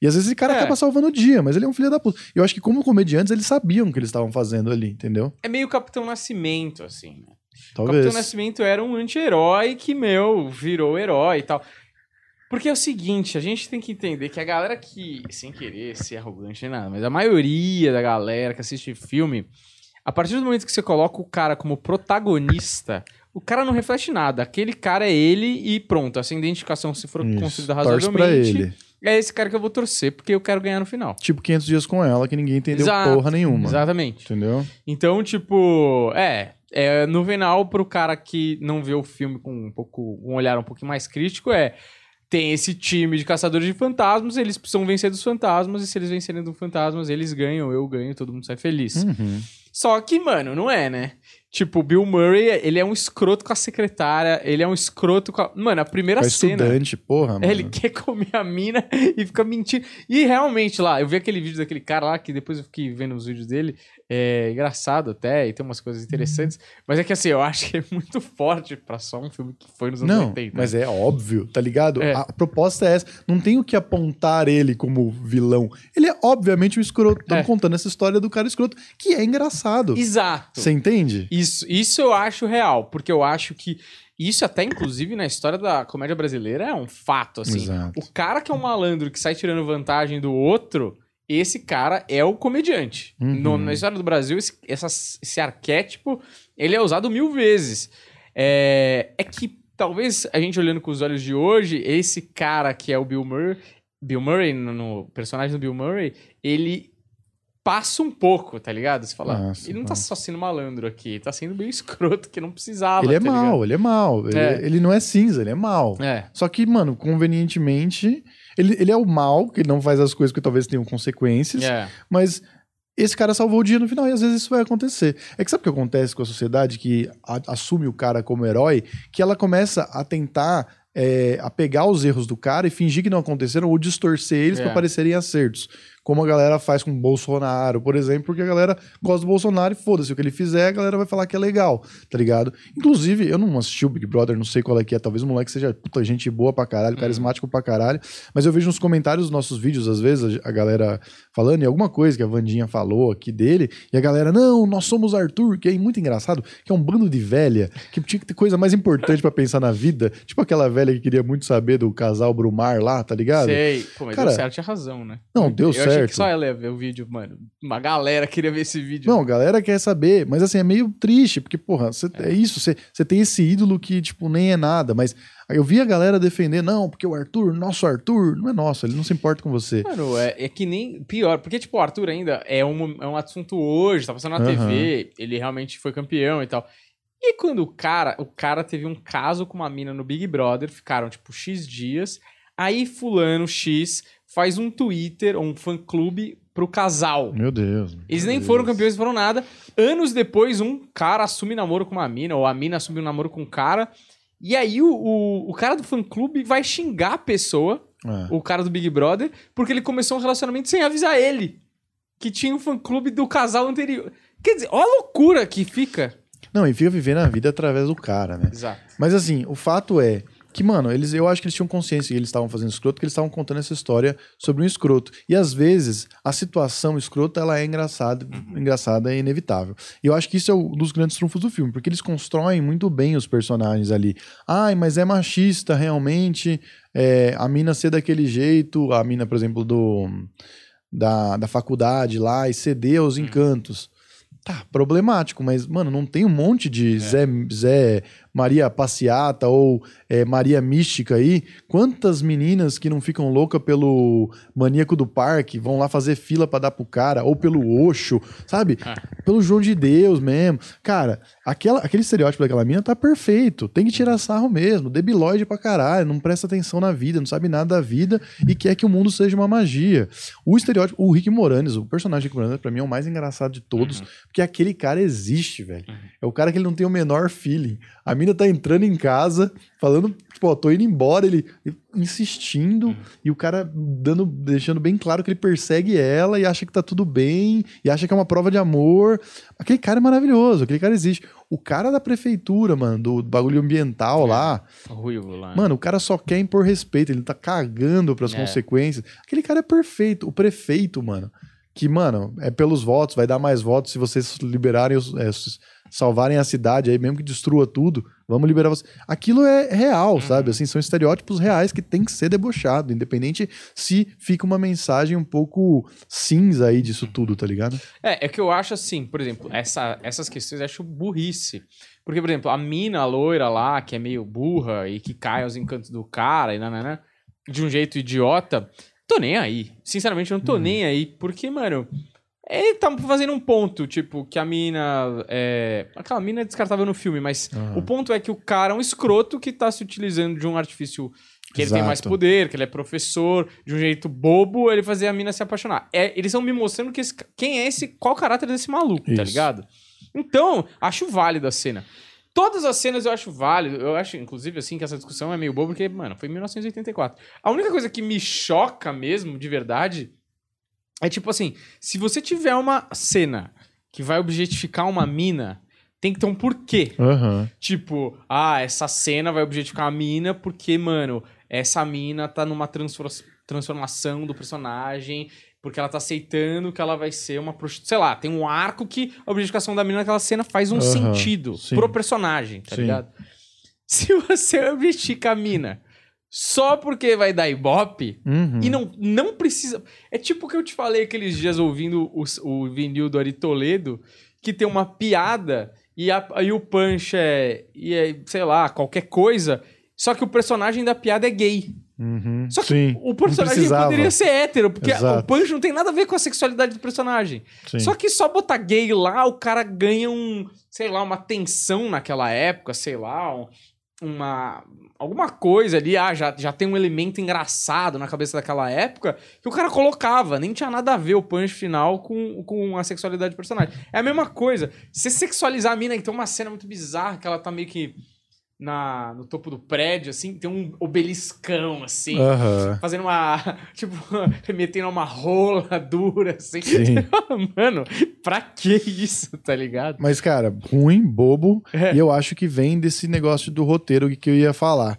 E às vezes esse cara É. acaba salvando o dia, mas ele é um filho da puta. Eu acho que como comediantes eles sabiam o que eles estavam fazendo ali, entendeu? É meio Capitão Nascimento, assim, né? O Talvez. Capitão Nascimento era um anti-herói que, meu, virou herói e tal. Porque é o seguinte, a gente tem que entender que a galera que, sem querer ser arrogante nem nada, mas a maioria da galera que assiste filme, a partir do momento que você coloca o cara como protagonista, o cara não reflete nada. Aquele cara é ele e pronto. Essa identificação, se for Isso. pra razoavelmente, é esse cara que eu vou torcer, porque eu quero ganhar no final. Tipo 500 dias com ela, que ninguém entendeu Exato, porra nenhuma. Exatamente. Entendeu? Então, tipo, é, é no final pro cara que não vê o filme com um pouco um olhar um pouquinho mais crítico é tem esse time de caçadores de fantasmas, eles precisam vencer dos fantasmas e se eles vencerem dos fantasmas, eles ganham, eu ganho, todo mundo sai feliz. Uhum. Só que, mano, não é, né? Tipo, o Bill Murray, ele é um escroto com a secretária, ele é um escroto com a... Mano, a primeira Pra cena... estudante, porra, mano. Ele quer comer a mina e fica mentindo. E realmente lá, eu vi aquele vídeo daquele cara lá, que depois eu fiquei vendo os vídeos dele. É engraçado até, e tem umas coisas interessantes. Mas é que assim, eu acho que é muito forte pra só um filme que foi nos anos Não, 80. mas é óbvio, tá ligado? É. A proposta é essa. Não tem o que apontar ele como vilão. Ele é obviamente um escroto. Estamos É. contando essa história do cara escroto, que é engraçado. Exato. Você entende? Isso, isso eu acho real, porque eu acho que isso até, inclusive, na história da comédia brasileira é um fato, assim. Exato. O cara que é um malandro que sai tirando vantagem do outro, esse cara é o comediante. Uhum. No- na história do Brasil, esse, essas- esse arquétipo, ele é usado mil vezes. É, é que, talvez, a gente olhando com os olhos de hoje, esse cara que é o Bill Murray, Bill Murray, no, no personagem do Bill Murray, ele passa um pouco, tá ligado? Você fala, Passa, ele não tá só sendo malandro aqui, tá sendo bem escroto, que não precisava, ele é tá mal, ele é mal. Ele, É. ele não é cinza, ele é mal. É, Só que, mano, convenientemente, ele, ele é o mal, que ele não faz as coisas que talvez tenham consequências, é. mas esse cara salvou o dia no final e às vezes isso vai acontecer. É que sabe o que acontece com a sociedade que a- assume o cara como herói? Que ela começa a tentar é, a pegar os erros do cara e fingir que não aconteceram ou distorcer eles É. pra parecerem acertos. Como a galera faz com o Bolsonaro, por exemplo, porque a galera gosta do Bolsonaro e foda-se, o que ele fizer, a galera vai falar que é legal, tá ligado? Inclusive, eu não assisti o Big Brother, não sei qual é que é, talvez o moleque seja puta, gente boa pra caralho, carismático pra caralho, mas eu vejo nos comentários dos nossos vídeos, às vezes, a galera falando, e alguma coisa que a Vandinha falou aqui dele, e a galera, não, nós somos Arthur, que é muito engraçado, que é um bando de velha, que tinha que ter coisa mais importante pra pensar na vida, tipo aquela velha que queria muito saber do casal Brumar lá, tá ligado? Sei. Pô, mas Cara, deu certo, tinha razão, né? Não, deu eu achei que só ela ia ver o vídeo, mano. Uma galera queria ver esse vídeo. Não, a galera quer saber, mas assim, é meio triste, porque, porra, cê- é. isso, você tem esse ídolo que, tipo, nem é nada, mas eu vi a galera defender, não, porque o Arthur, nosso Arthur, não é nosso, ele não se importa com você. Mano, é, é que nem. Pior, porque, tipo, o Arthur ainda é um, é um assunto hoje, tá passando na Aham. TV, ele realmente foi campeão e tal. E quando o cara, o cara teve um caso com uma mina no Big Brother, ficaram, tipo, X dias. Aí, Fulano X faz um Twitter, ou um fã-clube pro casal. Meu Deus. Eles meu nem Deus. foram campeões, foram nada. Anos depois, um cara assume namoro com uma mina, ou a mina assume um namoro com um cara. E aí, o, o, o cara do fã-clube vai xingar a pessoa, É. o cara do Big Brother, porque ele começou um relacionamento sem avisar ele. Que tinha um fã-clube do casal anterior. Quer dizer, olha a loucura que fica. Não, e fica vivendo a vida através do cara, né? Exato. Mas assim, o fato é que, mano, eles, eu acho que eles tinham consciência que eles estavam fazendo escroto, que eles estavam contando essa história sobre um escroto. E às vezes, a situação escrota, ela é engraçada, engraçada e inevitável. E eu acho que isso é um dos grandes trunfos do filme, porque eles constroem muito bem os personagens ali. Ai, mas é machista, realmente, é, a mina ser daquele jeito, a mina, por exemplo, do... Da, da faculdade lá e ceder aos encantos. Tá, problemático, mas, mano, não tem um monte de Zé, Zé Maria Passeata ou é, Maria Mística aí? Quantas meninas que não ficam loucas pelo maníaco do parque, vão lá fazer fila pra dar pro cara, ou pelo Oxo, sabe? Pelo João de Deus mesmo. Cara, aquela, aquele estereótipo daquela mina tá perfeito. Tem que tirar sarro mesmo. Debilóide pra caralho, não presta atenção na vida, não sabe nada da vida e quer que o mundo seja uma magia. O estereótipo, o Rick Moranis, o personagem Rick Moranis, pra mim é o mais engraçado de todos, porque aquele cara existe, velho. É o cara que ele não tem o menor feeling. A mina tá entrando em casa, falando, tipo, ó, tô indo embora, ele insistindo, e o cara dando, deixando bem claro que ele persegue ela e acha que tá tudo bem, e acha que é uma prova de amor. Aquele cara é maravilhoso, aquele cara existe. O cara da prefeitura, mano, do bagulho ambiental lá, Ruivo lá. Mano, o cara só quer impor respeito, ele tá cagando pras É. consequências. Aquele cara é perfeito. O prefeito, mano, que, mano, é pelos votos, vai dar mais votos se vocês liberarem, os, é, salvarem a cidade aí, mesmo que destrua tudo, vamos liberar você. Aquilo é real, sabe? Assim, são estereótipos reais que tem que ser debochado, independente se fica uma mensagem um pouco cinza aí disso tudo, tá ligado? É, é que eu acho assim, por exemplo, essa, essas questões eu acho burrice. Porque, por exemplo, a mina a loira lá, que é meio burra e que cai aos encantos do cara e nananã, de um jeito idiota, tô nem aí. Sinceramente, eu não tô nem aí, porque, mano, ele tá fazendo um ponto, tipo, que a mina. É... Aquela mina é descartável no filme, mas Aham. o ponto é que o cara é um escroto que tá se utilizando de um artifício que ele tem mais poder, que ele é professor, de um jeito bobo, ele fazer a mina se apaixonar. É, eles estão me mostrando que esse quem é esse, qual o caráter desse maluco, tá Isso. ligado? Então, acho válido a cena. Todas as cenas eu acho válido. Eu acho, inclusive, assim, que essa discussão é meio boba, porque, mano, foi em 1984. A única coisa que me choca mesmo, de verdade, é tipo assim: se você tiver uma cena que vai objetificar uma mina, tem que ter um porquê. Aham. Tipo, ah, essa cena vai objetificar a mina porque, mano, essa mina tá numa transfor- transformação do personagem, porque ela tá aceitando que ela vai ser uma prostituta. Sei lá, tem um arco que a objetificação da mina naquela cena faz um Aham, sentido sim. pro personagem, tá Sim. ligado? Se você objetifica a mina só porque vai dar ibope, Uhum. e não, não precisa. É tipo o que eu te falei aqueles dias ouvindo o, o vinil do Ari Toledo, que tem uma piada e a- aí o punch é, e é, sei lá, qualquer coisa. Só que o personagem da piada é gay. Uhum. Só que Sim. o personagem poderia ser hétero, porque Exato. o punch não tem nada a ver com a sexualidade do personagem. Sim. Só que só botar gay lá, o cara ganha um, sei lá, uma tensão naquela época, sei lá, um- uma alguma coisa ali, ah, já, já tem um elemento engraçado na cabeça daquela época que o cara colocava, nem tinha nada a ver o punch final com, com a sexualidade do personagem. É a mesma coisa. Se sexualizar a mina, então uma cena muito bizarra que ela tá meio que na, no topo do prédio, assim, tem um obeliscão, assim, fazendo uma. Tipo, remetendo a uma rola dura, assim. Sim. Mano, pra que isso, tá ligado? Mas, cara, ruim, bobo. É. E eu acho que vem desse negócio do roteiro que eu ia falar.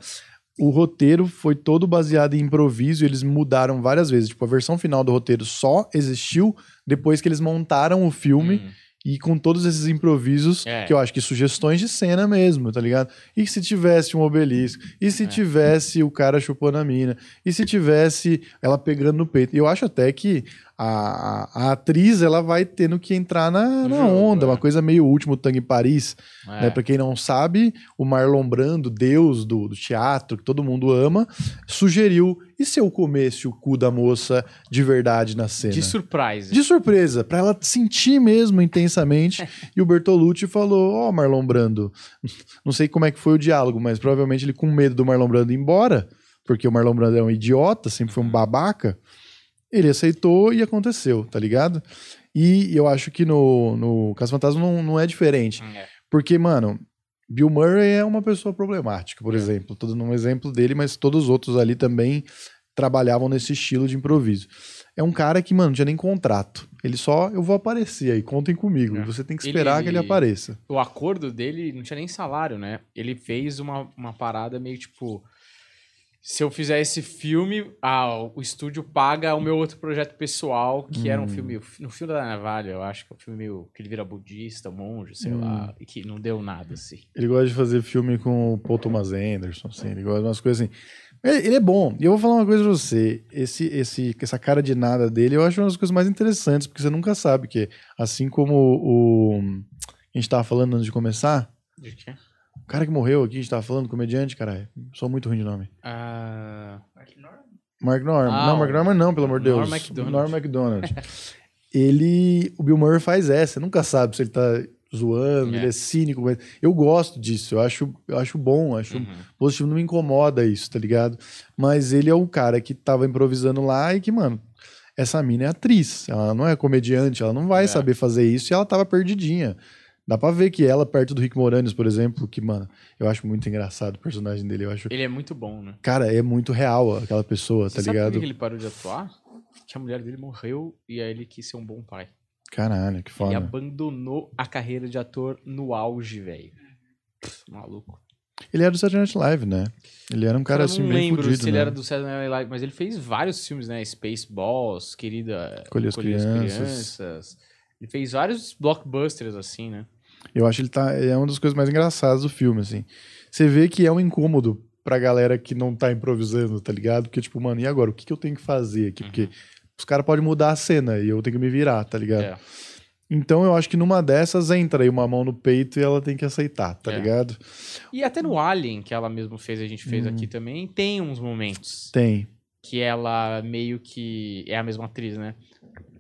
O roteiro foi todo baseado em improviso e eles mudaram várias vezes. Tipo, a versão final do roteiro só existiu depois que eles montaram o filme Hum. E com todos esses improvisos, É. que eu acho que sugestões de cena mesmo, tá ligado? E se tivesse um obelisco, e se É. tivesse o cara chupando a mina, e se tivesse ela pegando no peito. Eu acho até que a, a, atriz ela vai tendo que entrar na, na onda, é. uma coisa meio último Tango em Paris, É. né? Pra quem não sabe, o Marlon Brando, deus do, do teatro, que todo mundo ama, sugeriu, e se eu comesse o cu da moça de verdade na cena? De surprise. De surpresa, pra ela sentir mesmo intensamente. e o Bertolucci falou: Ó, Marlon Brando, não sei como é que foi o diálogo, mas provavelmente ele com medo do Marlon Brando ir embora, porque o Marlon Brando é um idiota, sempre foi um babaca. Ele aceitou e aconteceu, tá ligado? E eu acho que no, no Caso Fantasma não, não é diferente. É. Porque, mano, Bill Murray é uma pessoa problemática, por exemplo. Tô dando um exemplo dele, mas todos os outros ali também trabalhavam nesse estilo de improviso. É um cara que, mano, não tinha nem contrato. Ele só, eu vou aparecer aí, contem comigo. É. Você tem que esperar Ele- que ele apareça. O acordo dele não tinha nem salário, né? Ele fez uma, uma parada meio tipo. Se eu fizer esse filme, ah, o estúdio paga o meu outro projeto pessoal, que era um Hum. filme. No filme da Navalha, eu acho que é um filme meio. que ele vira budista, monge, sei Hum. lá, e que não deu nada, assim. Ele gosta de fazer filme com o Paul Thomas Anderson, assim, ele gosta de umas coisas assim. Ele, ele é bom. E eu vou falar uma coisa pra você. Esse, esse, essa cara de nada dele, eu acho uma das coisas mais interessantes, porque você nunca sabe que, assim como o. A gente tava falando antes de começar, De quê? O cara que morreu aqui, a gente tava falando, comediante, caralho. Sou muito ruim de nome. Ah, Mark Norman. Ah, não, Mark Norman não, pelo amor de Deus. Norm Macdonald. Norm Macdonald. ele. O Bill Murray faz essa. Você nunca sabe se ele tá zoando, É. ele é cínico. Mas eu gosto disso. Eu acho, eu acho bom, acho uhum. positivo. Não me incomoda isso, tá ligado? Mas ele é o cara que tava improvisando lá e que, mano. Essa mina é atriz, ela não é comediante, ela não vai É. saber fazer isso e ela tava perdidinha. Dá pra ver que ela, perto do Rick Moranis, por exemplo, que, mano, eu acho muito engraçado o personagem dele. Eu acho. Ele é muito bom, né? Cara, é muito real aquela pessoa, Você tá sabe ligado? por que que ele parou de atuar? Que a mulher dele morreu e aí ele quis ser um bom pai. Caralho, que Ele foda. abandonou a carreira de ator no auge, velho. Maluco. Ele era do Saturday Night Live, né? Ele era um cara eu assim não bem lembro fudido, se ele né? era do Saturday Night Live, mas ele fez vários filmes, né? Spaceballs, Querida... Colher as Crianças. Crianças. Ele fez vários blockbusters, assim, né? Eu acho que ele tá. É uma das coisas mais engraçadas do filme, assim. Você vê que é um incômodo pra galera que não tá improvisando, tá ligado? Porque, tipo, mano, e agora? O que, que eu tenho que fazer aqui? Porque os caras podem mudar a cena e eu tenho que me virar, tá ligado? É. Então eu acho que numa dessas entra aí uma mão no peito e ela tem que aceitar, tá É. ligado? E até no Alien, que ela mesmo fez, a gente fez Hum. aqui também, tem uns momentos Tem. que ela meio que... É a mesma atriz, né?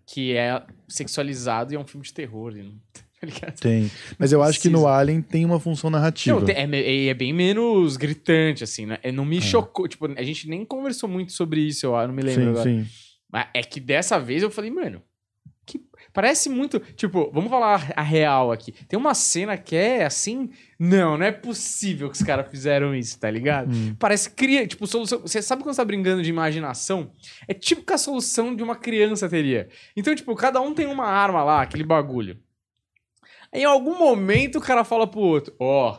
Que é sexualizado e é um filme de terror, e não- ligado? Tem. Mas eu acho que no. Alien tem uma função narrativa. Não, é, me- é bem menos gritante, assim, né? É, Não me chocou. Tipo, a gente nem conversou muito sobre isso, eu não me lembro sim, agora. sim. Mas é que dessa vez eu falei, mano, que parece muito. Tipo, vamos falar a real aqui. Tem uma cena que é assim. Não, não é possível que os caras fizeram isso, tá ligado? Hum. Parece cria, tipo, solução. Você sabe quando você tá brincando de imaginação? É tipo que a solução de uma criança teria. Então, tipo, cada um tem uma arma lá, aquele bagulho. Em algum momento o cara fala pro outro: Ó,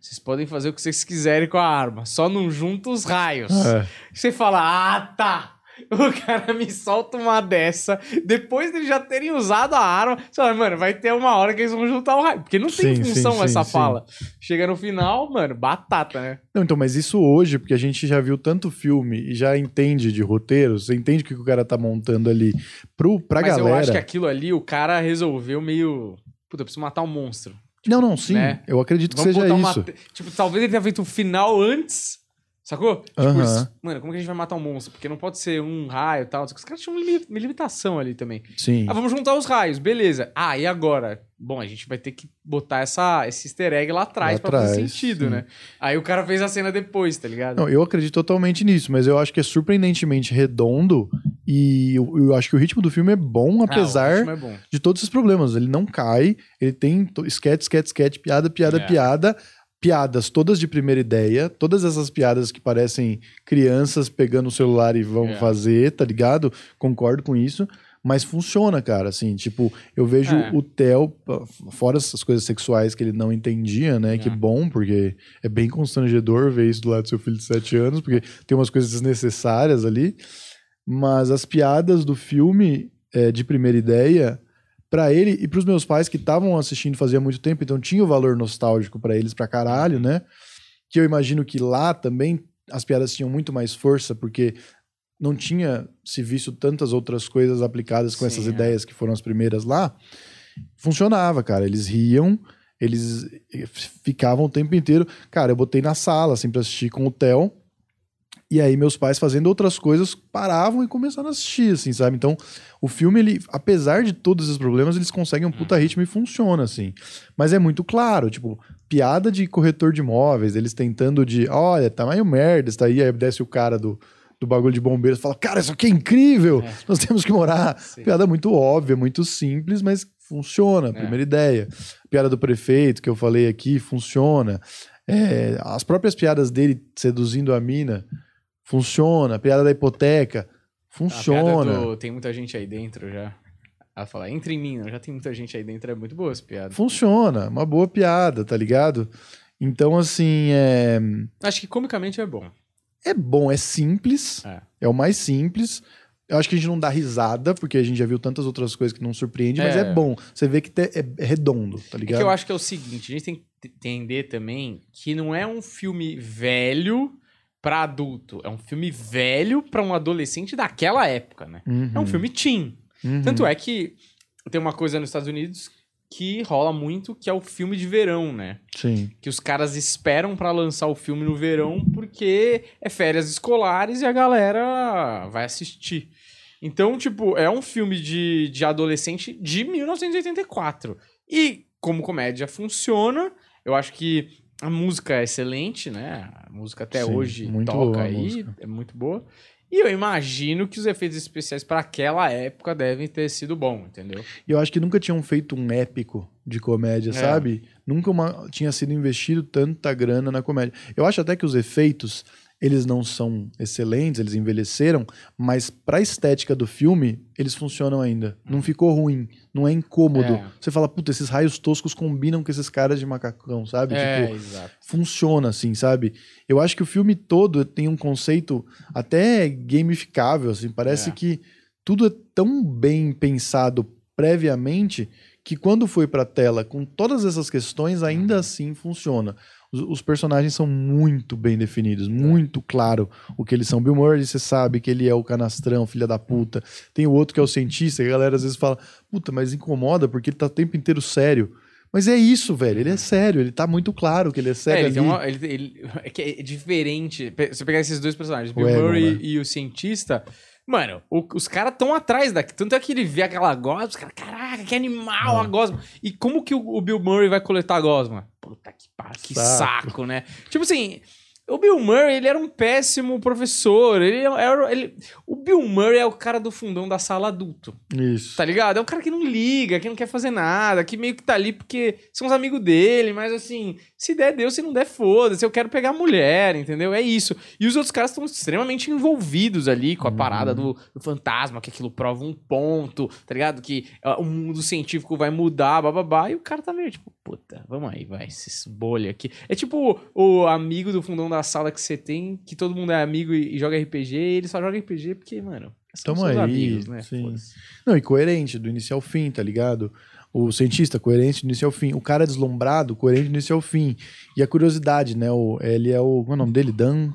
vocês podem fazer o que vocês quiserem com a arma, só não junta os raios. É. Você fala: Ah, tá. O cara me solta uma dessa, depois de já terem usado a arma, você fala, mano, vai ter uma hora que eles vão juntar o raio. Porque não tem Sim, função sim, essa sim, fala. Chega no final, mano, batata, né? Não, então, mas isso hoje, porque a gente já viu tanto filme e já entende de roteiro, você entende o que o cara tá montando ali pro, pra Mas galera. eu acho que aquilo ali, o cara resolveu meio. Puta, eu preciso matar um monstro. Não, não, sim. né? Eu acredito que Vamos seja uma isso. te- Tipo, talvez ele tenha feito um final antes. Sacou? Tipo, Aham. isso- mano, como que a gente vai matar um monstro? Porque não pode ser um raio e tal. Os caras tinham uma limi- uma limitação ali também. Sim. Ah, vamos juntar os raios, beleza. Ah, e agora? Bom, a gente vai ter que botar essa, esse easter egg lá atrás Lá pra fazer atrás, sentido, sim. né? Aí o cara fez a cena depois, tá ligado? Não, eu acredito totalmente nisso, mas eu acho que é surpreendentemente redondo e eu, eu acho que o ritmo do filme é bom, Ah, apesar ritmo é bom. de todos esses problemas. Ele não cai, ele tem sketch, sketch, sketch, piada, piada, É. piada, piadas todas de primeira ideia, todas essas piadas que parecem crianças pegando o celular e vão É. fazer, tá ligado? Concordo com isso. Mas funciona, cara, assim, tipo, eu vejo É. o Theo, fora essas coisas sexuais que ele não entendia, né, que É. bom, porque é bem constrangedor ver isso do lado do seu filho de 7 anos, porque tem umas coisas desnecessárias ali, mas as piadas do filme é, de primeira ideia, pra ele e pros meus pais que estavam assistindo fazia muito tempo, então tinha o valor nostálgico pra eles pra caralho, né? Que eu imagino que lá também as piadas tinham muito mais força, porque não tinha se visto tantas outras coisas aplicadas com Sim, essas é. ideias que foram as primeiras lá. Funcionava, cara. Eles riam, eles ficavam o tempo inteiro. Cara, eu botei na sala, assim, pra assistir com o Theo. E aí meus pais fazendo outras coisas paravam e começaram a assistir, assim, sabe? Então, o filme, ele, apesar de todos esses problemas, eles conseguem um puta ritmo e funciona, assim. Mas é muito claro, tipo, piada de corretor de imóveis, eles tentando de, olha, tá meio merda, isso aí, aí desce o cara do, do bagulho de bombeiros e fala, cara, isso aqui é incrível, É. nós temos que morar. Sim. Piada muito óbvia, muito simples, mas funciona, primeira ideia. Piada do prefeito, que eu falei aqui, funciona. É, as próprias piadas dele seduzindo a mina, funciona. A piada da hipoteca, A funciona. do tem muita gente aí dentro já. Ela fala, entra em mim, não, já tem muita gente aí dentro, é muito boa essa piada. Funciona, uma boa piada, tá ligado? Então, assim, é, Acho que comicamente é bom. é bom, é simples, É. é. o mais simples. Eu acho que a gente não dá risada, porque a gente já viu tantas outras coisas que não surpreende, mas É. é bom. Você vê que é é redondo, tá É ligado? que eu acho que é o seguinte, a gente tem que entender também que não é um filme velho pra adulto, é um filme velho pra um adolescente daquela época, né? Uhum, É um filme teen. uhum. Tanto é que tem uma coisa nos Estados Unidos que rola muito, que é o filme de verão, né? Sim. Que os caras esperam pra lançar o filme no verão porque é férias escolares e a galera vai assistir. Então, tipo, é um filme de, de adolescente de 1984. E como comédia funciona, eu acho que a música é excelente, né? A música até Sim, hoje muito toca aí, música. é muito boa. E eu imagino que os efeitos especiais para aquela época devem ter sido bons, entendeu? E eu acho que nunca tinham feito um épico de comédia, É. sabe? Nunca uma- tinha sido investido tanta grana na comédia. Eu acho até que os efeitos, eles não são excelentes, eles envelheceram, mas pra estética do filme, eles funcionam ainda. Não ficou ruim, não é incômodo. É. Você fala, puta, esses raios toscos combinam com esses caras de macacão, sabe? É, Tipo, exato. funciona assim, sabe? Eu acho que o filme todo tem um conceito até gamificável, assim, parece É. que tudo é tão bem pensado previamente que quando foi pra tela com todas essas questões, ainda Uhum. assim funciona. Os, os personagens são muito bem definidos, muito claro o que eles são. Bill Murray, você sabe que ele é o canastrão, filha da puta. Tem o outro que é o cientista, que a galera às vezes fala, puta, mas incomoda porque ele tá o tempo inteiro sério. Mas é isso, velho. Ele é sério, ele tá muito claro que ele é É, sério ele tem ali. uma, ele, ele- é, que é diferente. Se você pegar esses dois personagens, Bill Murray né? e o cientista, mano, o- os caras estão atrás daqui. Tanto é que ele vê aquela gosma, os caras, caraca, que animal É. a gosma. E como que o, o Bill Murray vai coletar a gosma? Puta que pariu, que Saco. saco. né? Tipo assim. O Bill Murray, ele era um péssimo professor. Ele era. Ele, o Bill Murray é o cara do fundão da sala adulto. Isso. Tá ligado? É um cara que não liga, que não quer fazer nada, que meio que tá ali porque são os amigos dele, mas assim, Se der, deu. Se não der, foda-se. Eu quero pegar mulher, entendeu? É isso. E os outros caras estão extremamente envolvidos ali com a parada do, do fantasma, que aquilo prova um ponto, tá ligado? Que ah, o mundo científico vai mudar, bababá. E o cara tá meio tipo, puta, vamos aí, vai, esses bolha aqui. É tipo o amigo do fundão da sala que você tem, que todo mundo é amigo e, e joga RPG, e ele só joga RPG porque, mano, são Tamo aí, amigos, né? sim. Não, e coerente, do início ao fim, tá ligado? O cientista, coerente do início ao fim. O cara deslumbrado, coerente do início ao fim. E a curiosidade, né? O, ele é o. Qual é o nome dele? Dan.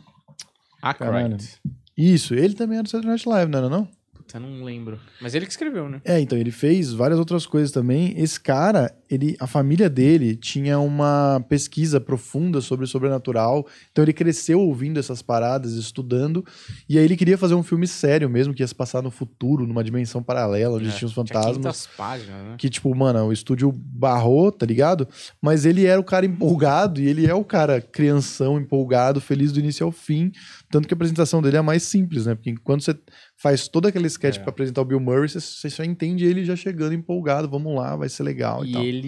Caralho. Aykroyd. Isso, ele também era do Saturday Night Live, não era não? Puta, não lembro. Mas ele que escreveu, né? É, então ele fez várias outras coisas também. Esse cara, ele, a família dele tinha uma pesquisa profunda sobre o sobrenatural. Então ele cresceu ouvindo essas paradas, estudando. E aí ele queria fazer um filme sério mesmo, que ia se passar no futuro, numa dimensão paralela, onde É, tinha os Tinha fantasmas. 500 páginas, né? Que, tipo, mano, o estúdio barrou, tá ligado? Mas ele era o cara empolgado e ele é o cara crianção, empolgado, feliz do início ao fim. Tanto que a apresentação dele é mais simples, né? Porque quando você faz todo aquele sketch É. pra apresentar o Bill Murray, você, você só entende ele já chegando empolgado, vamos lá, vai ser legal e, E tal. ele.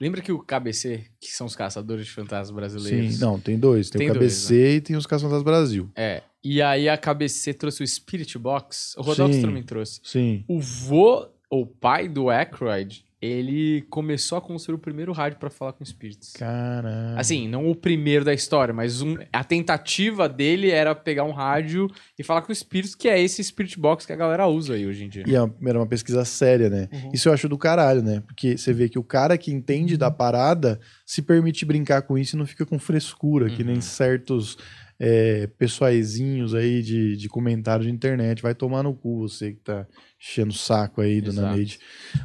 Lembra que o KBC, que são os caçadores de fantasmas brasileiros? Sim, não, tem dois. Tem, Tem o dois, KBC e tem os Caçadores Brasil. É. E aí a KBC trouxe o Spirit Box. O Rodox Sim. também trouxe. Sim. O vô, o pai do Aykroyd, ele começou a construir o primeiro rádio pra falar com espíritos. Caralho. Assim, não o primeiro da história, mas um- a tentativa dele era pegar um rádio e falar com espíritos, que é esse Spirit Box que a galera usa aí hoje em dia. E é era uma pesquisa séria, né? Uhum. Isso eu acho do caralho, né? Porque você vê que o cara que entende da parada se permite brincar com isso e não fica com frescura, que nem Uhum. certos é, pessoaizinhos aí de, de comentário de internet. Vai tomar no cu você que tá enchendo o saco aí, dona Exato. Neide.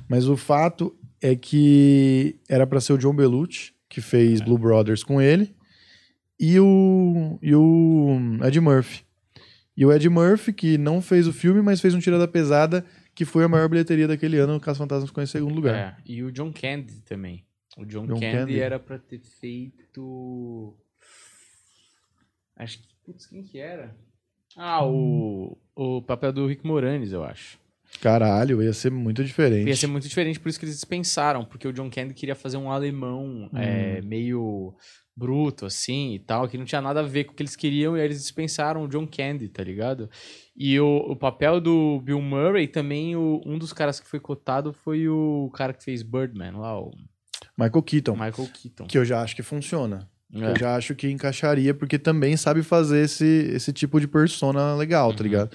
Mas o fato é que era pra ser o John Belushi, que fez É. Blue Brothers com ele, e o, e o Ed Murphy. E o Ed Murphy, que não fez o filme, mas fez um Tira da Pesada, que foi a maior bilheteria daquele ano, o Caso Fantasmas ficou em segundo lugar. É, e o John Candy também. O John, John Candy, Candy. era pra ter feito. Acho que. Putz, quem que era? Ah, o. O papel do Rick Moranis, eu acho. Caralho, ia ser muito diferente. Ia ser muito diferente, por isso que eles dispensaram, porque o John Candy queria fazer um alemão é, meio bruto, assim, e tal, que não tinha nada a ver com o que eles queriam, e aí eles dispensaram o John Candy, tá ligado? E o, o papel do Bill Murray, também, o- um dos caras que foi cotado foi o cara que fez Birdman, lá, o Michael Keaton, Michael Keaton. que eu já acho que funciona. É. Eu já acho que encaixaria, porque também sabe fazer esse, esse tipo de persona legal, tá Uhum. ligado?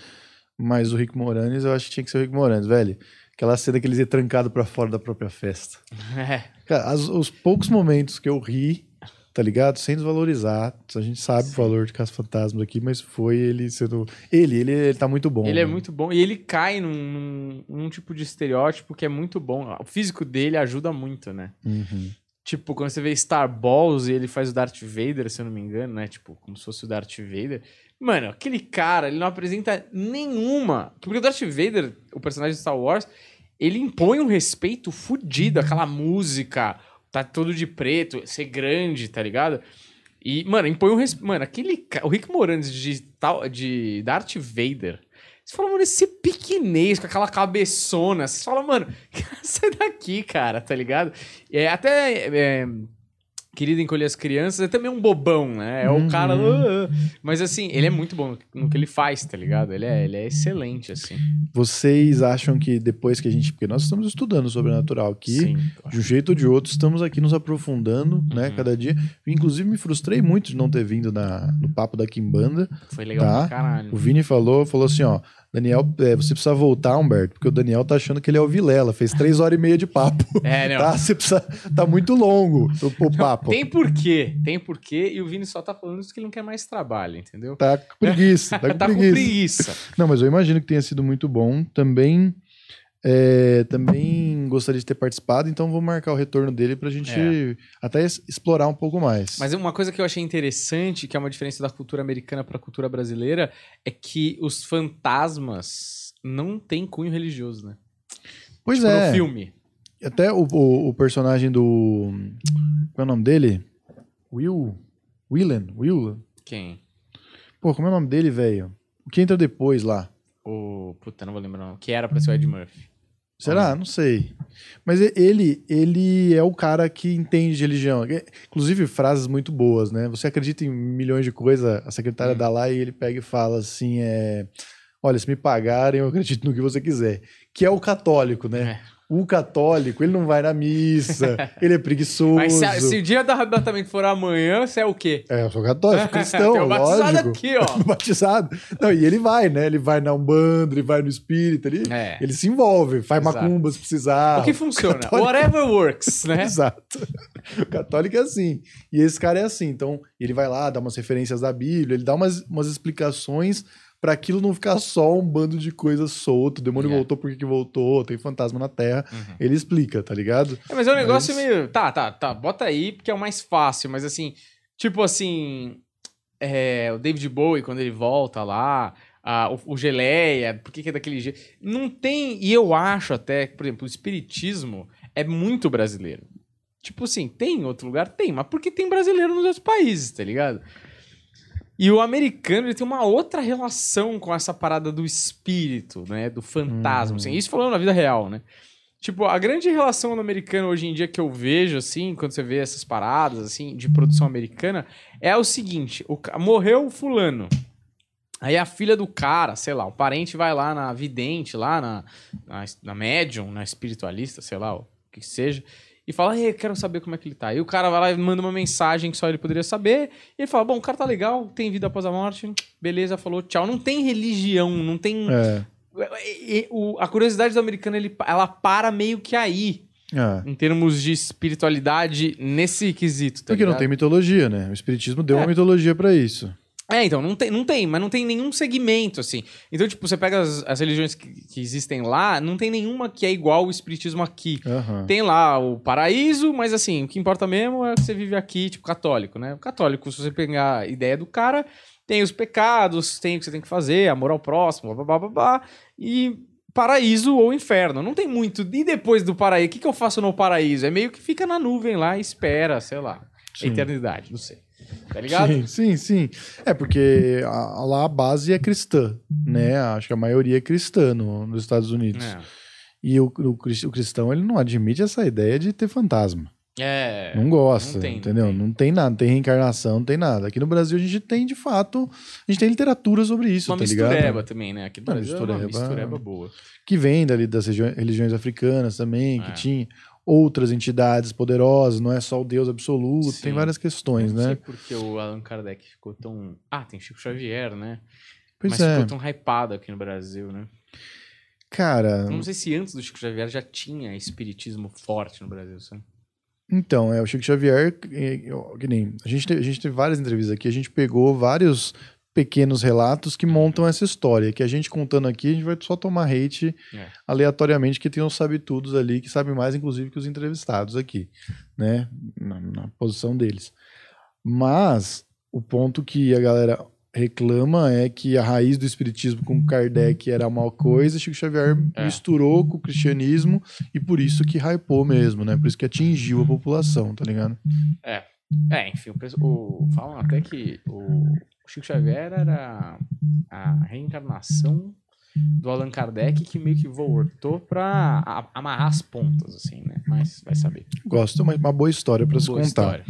Mas o Rick Moranis, eu acho que tinha que ser o Rick Moranis, velho. Aquela cena que eles iam trancado pra fora da própria festa. É. Cara, as- os poucos momentos que eu ri, tá ligado? Sem desvalorizar. A gente sabe o valor de Caça Fantasmas aqui, mas foi ele sendo. Ele, ele, ele tá muito bom. Ele é né? muito bom. E ele cai num, num- num tipo de estereótipo que é muito bom. O físico dele ajuda muito, né? Uhum. Tipo, quando você vê Star Balls e ele faz o Darth Vader, se eu não me engano, né? Tipo, como se fosse o Darth Vader. Mano, aquele cara, ele não apresenta nenhuma. Porque o Darth Vader, o personagem de Star Wars, ele impõe um respeito fudido. Aquela música, tá todo de preto, ser grande, tá ligado? E, mano, impõe um respeito. Mano, aquele. O Rick Moranis de, tal, de Darth Vader. Você fala, mano, esse piquinês com aquela cabeçona. Você fala, mano, sai daqui, cara, tá ligado? É, até. É, Querido Encolher as Crianças é também um bobão, né? É o cara. Uhum. "Ah", ah". Mas assim, ele é muito bom no que ele faz, tá ligado? Ele é, ele é excelente, assim. Vocês acham que depois que a gente. Porque nós estamos estudando sobrenatural aqui. Sim. De um jeito ou de outro, estamos aqui nos aprofundando, né, Uhum. cada dia. Inclusive, me frustrei muito de não ter vindo na, no papo da Kimbanda. Foi legal Tá. pra caralho. O Vini falou, falou assim, ó, Daniel, é, você precisa voltar, Humberto, porque o Daniel tá achando que ele é o Vilela, fez três horas e meia de papo, É, não. tá? Você precisa, tá muito longo o, o papo. Tem porquê, tem porquê, e o Vini só tá falando isso que ele não quer mais trabalho, entendeu? Tá com preguiça, tá com tá com preguiça. preguiça. Não, mas eu imagino que tenha sido muito bom. Também, é, também gostaria de ter participado, então vou marcar o retorno dele pra gente É. até explorar um pouco mais. Mas uma coisa que eu achei interessante, que é uma diferença da cultura americana pra cultura brasileira, é que os fantasmas não têm cunho religioso, né? pois Tipo, é. no filme. Até o, o, o personagem do. Qual é o nome dele? Will? Willen? Will? Quem? Pô, como é o nome dele, velho? O que entra depois lá? O. Puta, não vou lembrar o. Que era pra ser o Ed Murphy. Será? Não sei. Mas ele, ele é o cara que entende de religião. É, Inclusive, frases muito boas, né? Você acredita em milhões de coisas, a secretária Hum. dá lá e ele pega e fala assim: é, Olha, se me pagarem, eu acredito no que você quiser. Que é o católico, né? É. O católico, ele não vai na missa, ele é preguiçoso. Mas se, se o dia do arrebatamento for amanhã, você é o quê? É, eu sou católico, cristão, Tem o batizado lógico. aqui, ó. batizado. Não, e ele vai, né? Ele vai na Umbanda, ele vai no espírita, ele, É. ele se envolve, faz Exato. macumba se precisar. o que funciona? católico- Whatever works, né? Exato. O católico é assim. E esse cara é assim. Então, ele vai lá, dá umas referências da Bíblia, ele dá umas, umas explicações pra aquilo não ficar só um bando de coisas solto. O demônio É. voltou, por que voltou? Tem fantasma na Terra. Uhum. Ele explica, tá ligado? É, mas é um negócio Mas- meio. Tá, tá, tá. Bota aí, porque é o mais fácil, mas assim, tipo assim. é, o David Bowie, quando ele volta lá, a- o, o Geleia, por que, que é daquele jeito? Não tem. E eu acho até por exemplo, o Espiritismo é muito brasileiro. Tipo assim, tem em outro lugar? Tem, mas porque tem brasileiro nos outros países, tá ligado? E o americano, ele tem uma outra relação com essa parada do espírito, né? Do fantasma. Uhum. assim. Isso falando na vida real, né? Tipo, a grande relação no americano hoje em dia que eu vejo, assim, quando você vê essas paradas, assim, de produção americana, é o seguinte: o, morreu o fulano. Aí a filha do cara, sei lá, o parente vai lá na vidente, lá na, na, na médium, na espiritualista, sei lá, o que seja, e fala, "Ei, eu quero saber como é que ele tá. E o cara vai lá e manda uma mensagem que só ele poderia saber, e ele fala, bom, o cara tá legal, tem vida após a morte, beleza, falou, tchau. Não tem religião, não tem... É. A curiosidade do americano, ele, ela para meio que aí, É. em termos de espiritualidade nesse quesito, tá Porque não ligado? tem mitologia, né? O espiritismo deu É. uma mitologia pra isso. É, então, não tem, não tem, mas não tem nenhum segmento, assim. Então, tipo, você pega as, as religiões que, que existem lá, não tem nenhuma que é igual ao espiritismo aqui. Aham. Tem lá o paraíso, mas assim, o que importa mesmo é que você vive aqui, tipo, católico, né? O católico, se você pegar a ideia do cara, tem os pecados, tem o que você tem que fazer, amor ao próximo, blá, blá, blá, blá, e paraíso ou inferno. Não tem muito. E depois do paraíso, o que, que eu faço no paraíso? É meio que fica na nuvem lá e espera, sei lá, Sim. eternidade, não sei. Tá ligado? Sim, sim, sim. É porque a- lá a base é cristã, né? Acho que a maioria é cristã no- nos Estados Unidos. É. E o, o, o cristão, ele não admite essa ideia de ter fantasma. É. não gosta, não tem, não entendeu? tem. Não tem. nada, não tem reencarnação, não tem nada. Aqui no Brasil a gente tem, de fato, a gente tem literatura sobre isso, Uma tá ligado? mistureba também, né? Aqui no Uma Brasil é uma mistureba. mistureba boa. Que vem dali das religiões africanas também, É. que tinha outras entidades poderosas, não é só o Deus absoluto, Sim. tem várias questões, não sei né? por que o Allan Kardec ficou tão... Ah, tem Chico Xavier, né? Pois Mas é. ficou tão hypado aqui no Brasil, né? Cara, Não sei se antes do Chico Xavier já tinha espiritismo forte no Brasil, sabe? Então, é, o Chico Xavier, que nem, a gente, te- a gente teve várias entrevistas aqui, a gente pegou vários pequenos relatos que montam essa história, que a gente contando aqui, a gente vai só tomar hate É. aleatoriamente, que tem uns sabe-tudos ali, que sabem mais, inclusive, que os entrevistados aqui, né, na, na posição deles. Mas, o ponto que a galera reclama é que a raiz do espiritismo com Kardec era uma coisa, Chico Xavier É. misturou com o cristianismo e por isso que hypou mesmo, né? Por isso que atingiu a população, tá ligado? É, enfim, o, o- falam até que o Chico Xavier era a reencarnação do Allan Kardec que meio que voltou pra a- amarrar as pontas, assim, né? Mas vai saber. Gosto, uma, uma boa história pra se Boa contar. história.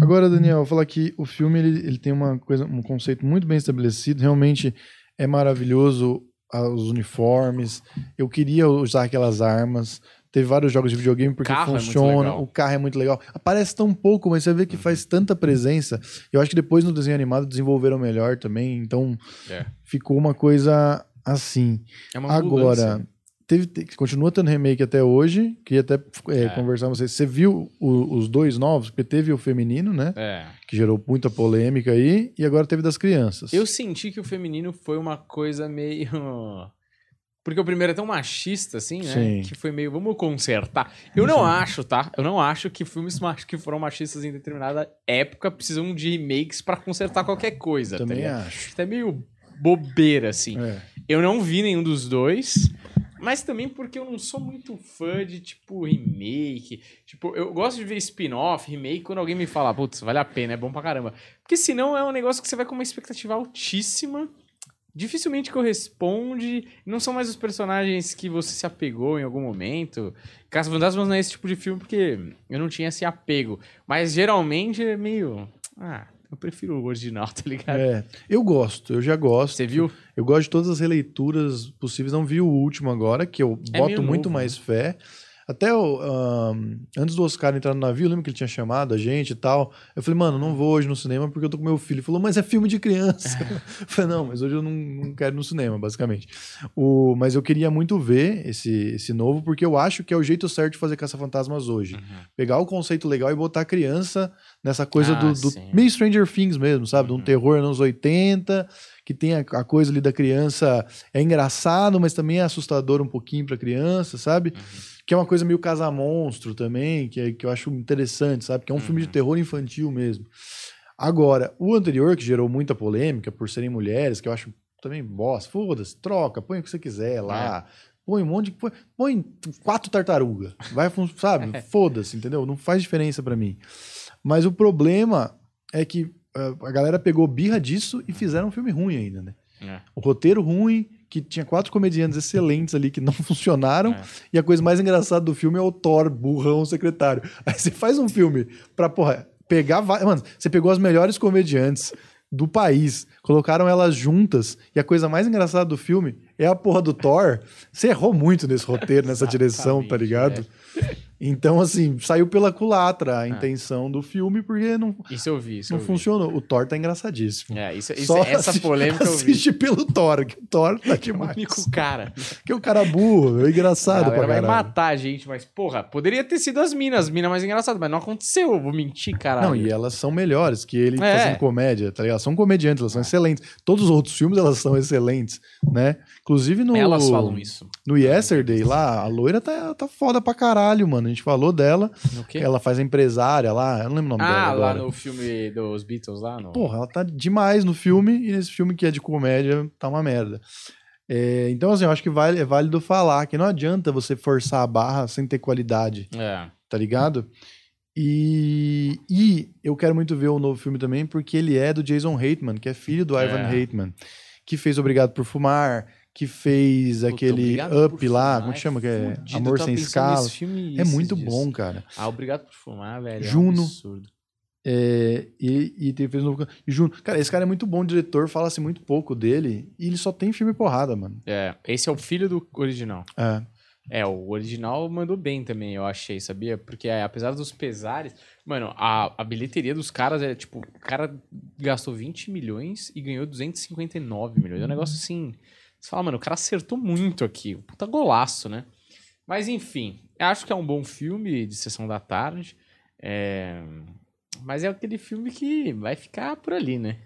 Agora, Daniel, eu vou falar que o filme ele, ele tem uma coisa, um conceito muito bem estabelecido. Realmente é maravilhoso ah, os uniformes. Eu queria usar aquelas armas. Teve vários jogos de videogame porque carro é funciona. legal. o carro é muito legal. Aparece tão pouco, mas você vê que faz tanta presença. Eu acho que depois no desenho animado desenvolveram melhor também. Então É. ficou uma coisa assim. É uma. Agora, teve, te- continua tendo remake até hoje. Queria até é, É. conversar com você. Você viu o- os dois novos? Porque teve o feminino, né? É. Que gerou muita polêmica aí. E agora teve das crianças. Eu senti que o feminino foi uma coisa meio. Porque o primeiro é tão machista, assim, né? Sim. Que foi meio, vamos consertar. Eu não acho, tá? Eu não acho que filmes que foram machistas em determinada época precisam de remakes pra consertar qualquer coisa. tá Também ligado? acho. Até meio bobeira, assim. É. Eu não vi nenhum dos dois, mas também porque eu não sou muito fã de, tipo, remake. Tipo, eu gosto de ver spin-off, remake, quando alguém me fala, putz, vale a pena, é bom pra caramba. Porque senão é um negócio que você vai com uma expectativa altíssima dificilmente corresponde. Não são mais os personagens que você se apegou em algum momento. Caça Fantasmas não é esse tipo de filme porque eu não tinha esse apego. Mas geralmente é meio. Ah, eu prefiro o original, tá ligado? É, eu gosto, eu já gosto. Você viu? Eu gosto de todas as releituras possíveis. Não vi o último agora, que eu É boto muito novo, mais fé. Até o, ahn, antes do Oscar entrar no navio, lembra que ele tinha chamado a gente e tal? Eu falei, mano, não vou hoje no cinema porque eu tô com meu filho. Ele falou, mas é filme de criança. eu falei, não, mas hoje eu não, não quero ir no cinema, basicamente. O, mas eu queria muito ver esse, esse novo, porque eu acho que é o jeito certo de fazer Caça-Fantasmas hoje. Uhum. Pegar o conceito legal e botar a criança nessa coisa Ah, do, do meio Stranger Things mesmo, sabe? De um Uhum. terror anos 80, que tem a, a coisa ali da criança. É engraçado, mas também é assustador um pouquinho pra criança, sabe? Uhum. Que é uma coisa meio casa-monstro também, que, é- que eu acho interessante, sabe? Que é um filme de Uhum. terror infantil mesmo. Agora, o anterior, que gerou muita polêmica por serem mulheres, que eu acho também bosta, foda-se, troca, põe o que você quiser lá. Põe um monte de. Põe, põe quatro tartarugas. Vai, sabe? Foda-se, entendeu? Não faz diferença pra mim. Mas o problema é que eh, a galera pegou birra disso e fizeram um filme ruim ainda, né? É. O roteiro ruim, que tinha quatro comediantes excelentes ali que não funcionaram. É. E a coisa mais engraçada do filme é o Thor, burrão secretário. Aí você faz um filme pra, porra, pegar. Mano, você pegou as melhores comediantes do país, colocaram elas juntas, e a coisa mais engraçada do filme é a porra do Thor. Você errou muito nesse roteiro, nessa direção, tá Exatamente, ligado? é. Então, assim, saiu pela culatra a intenção do filme, porque não, Isso eu vi, isso não eu vi. funcionou. O Thor tá engraçadíssimo. É, isso, isso- Só essa assi- polêmica eu vi. Assiste pelo Thor, que o Thor tá É o demais. único cara. Que é o cara burro, é engraçado pra galera vai matar a gente, mas, porra, poderia ter sido as minas, as minas mais engraçadas, mas não aconteceu. Eu vou mentir, caralho. Não, e elas são melhores que ele É. fazendo comédia, tá ligado? São comediantes, elas são excelentes. Todos os outros filmes elas são excelentes, né? Inclusive no Elas falam isso. no Yesterday lá, a loira tá, tá foda pra caralho, mano. A gente falou dela, ela faz a empresária lá, eu não lembro o nome dela Ah, lá no filme dos Beatles lá, no... Porra, ela tá demais no filme e nesse filme que é de comédia tá uma merda. É, então, assim, eu acho que vale, é válido falar que não adianta você forçar a barra sem ter qualidade, É. tá ligado? E, e eu quero muito ver o novo filme também, porque ele é do Jason Reitman, que é filho do Ivan É. Reitman, que fez Obrigado por Fumar, que fez Puta, aquele Up lá, como que chama? Que é fudido, Amor Sem Escala. filme É muito bom, cara. Ah, obrigado por fumar, velho. É um Juno. absurdo. É, e, e te- fez um novo. E Juno, cara, esse cara é muito bom diretor, fala-se muito pouco dele, e ele só tem filme porrada, mano. É, esse é o filho do original. É. É, o original mandou bem também, eu achei, sabia? Porque é, apesar dos pesares, mano, a, a bilheteria dos caras é tipo, o cara gastou 20 milhões e ganhou 259 milhões. É um negócio assim. Você fala, mano, o cara acertou muito aqui. Puta golaço, né? Mas enfim, acho que é um bom filme de sessão da tarde. É, Mas é aquele filme que vai ficar por ali, né?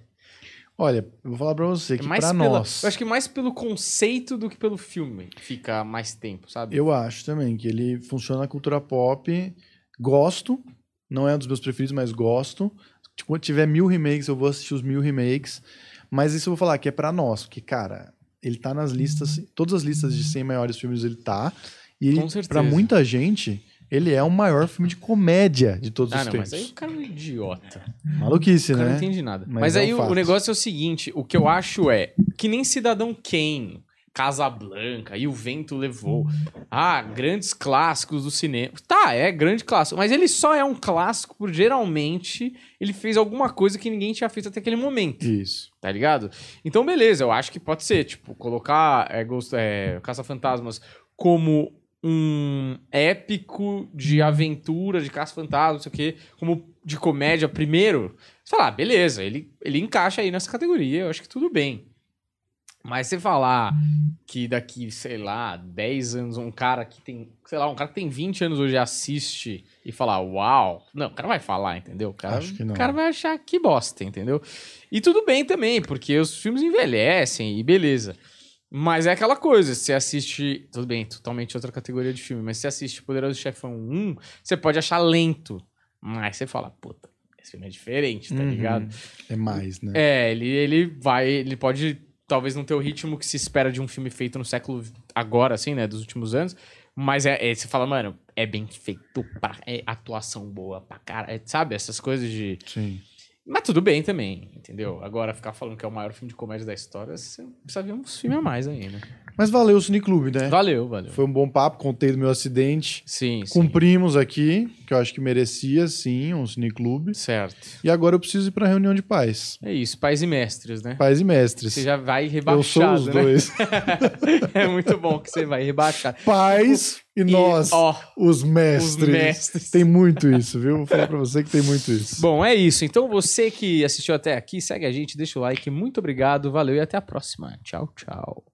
Olha, eu vou falar pra você que É mais pra pela- nós. Eu acho que mais pelo conceito do que pelo filme fica mais tempo, sabe? Eu acho também que ele funciona na cultura pop. Gosto. Não é um dos meus preferidos, mas gosto. Tipo, quando tiver mil remakes, eu vou assistir os mil remakes. Mas isso eu vou falar que é pra nós. Porque, cara, ele tá nas listas. Todas as listas de 100 maiores filmes ele tá. E pra muita gente, ele é o maior filme de comédia de todos Ah, os não, tempos. mas aí o cara é um idiota. Maluquice, né? não entende nada. Mas Mas, é aí um o negócio é o seguinte: o que eu acho é que nem Cidadão Kane, Casablanca e O Vento Levou. Ah, grandes clássicos do cinema. Tá, é grande clássico. Mas ele só é um clássico por geralmente ele fez alguma coisa que ninguém tinha feito até aquele momento. Isso. Tá ligado? Então, beleza, eu acho que pode ser, tipo, colocar é, Ghost- é, Caça-Fantasmas como um épico de aventura, de caça-fantasma, não sei o quê, como de comédia primeiro. Você fala, ah, beleza, ele, ele encaixa aí nessa categoria, eu acho que tudo bem. Mas você falar que daqui, sei lá, 10 anos, um cara que tem, sei lá, um cara que tem 20 anos hoje assiste e falar, uau. Não, o cara vai falar, entendeu? O cara, Acho que não. o cara vai achar que bosta, entendeu? E tudo bem também, porque os filmes envelhecem e beleza. Mas é aquela coisa, você assiste. Tudo bem, totalmente outra categoria de filme, mas você assiste Poderoso Chefão 1, você pode achar lento. Mas você fala, puta, esse filme é diferente, tá Uhum. ligado? É mais, né? É, ele, ele vai. Ele pode talvez não ter o ritmo que se espera de um filme feito no século agora, assim, né? Dos últimos anos. Mas é, é- você fala, mano, é bem feito, pra, é atuação boa pra cara. é, sabe? Essas coisas de. Sim. Mas tudo bem também, entendeu? Agora ficar falando que é o maior filme de comédia da história, você precisa ver uns filmes a mais ainda. Mas valeu o Cineclube, né? Valeu, valeu. Foi um bom papo, contei do meu acidente. Sim, sim. Cumprimos aqui, que eu acho que merecia, sim, um cineclube. Certo. E agora eu preciso ir pra reunião de pais. É isso, pais e mestres, né? Pais e mestres. Você já vai eu rebaixado, sou os né? dois. é muito bom que você vai rebaixar. Pais e nós, ó, os mestres. os mestres. Tem muito isso, viu? Vou falar pra você que tem muito isso. Bom, é isso. Então você que assistiu até aqui, segue a gente, deixa o like. Muito obrigado, valeu e até a próxima. Tchau, tchau.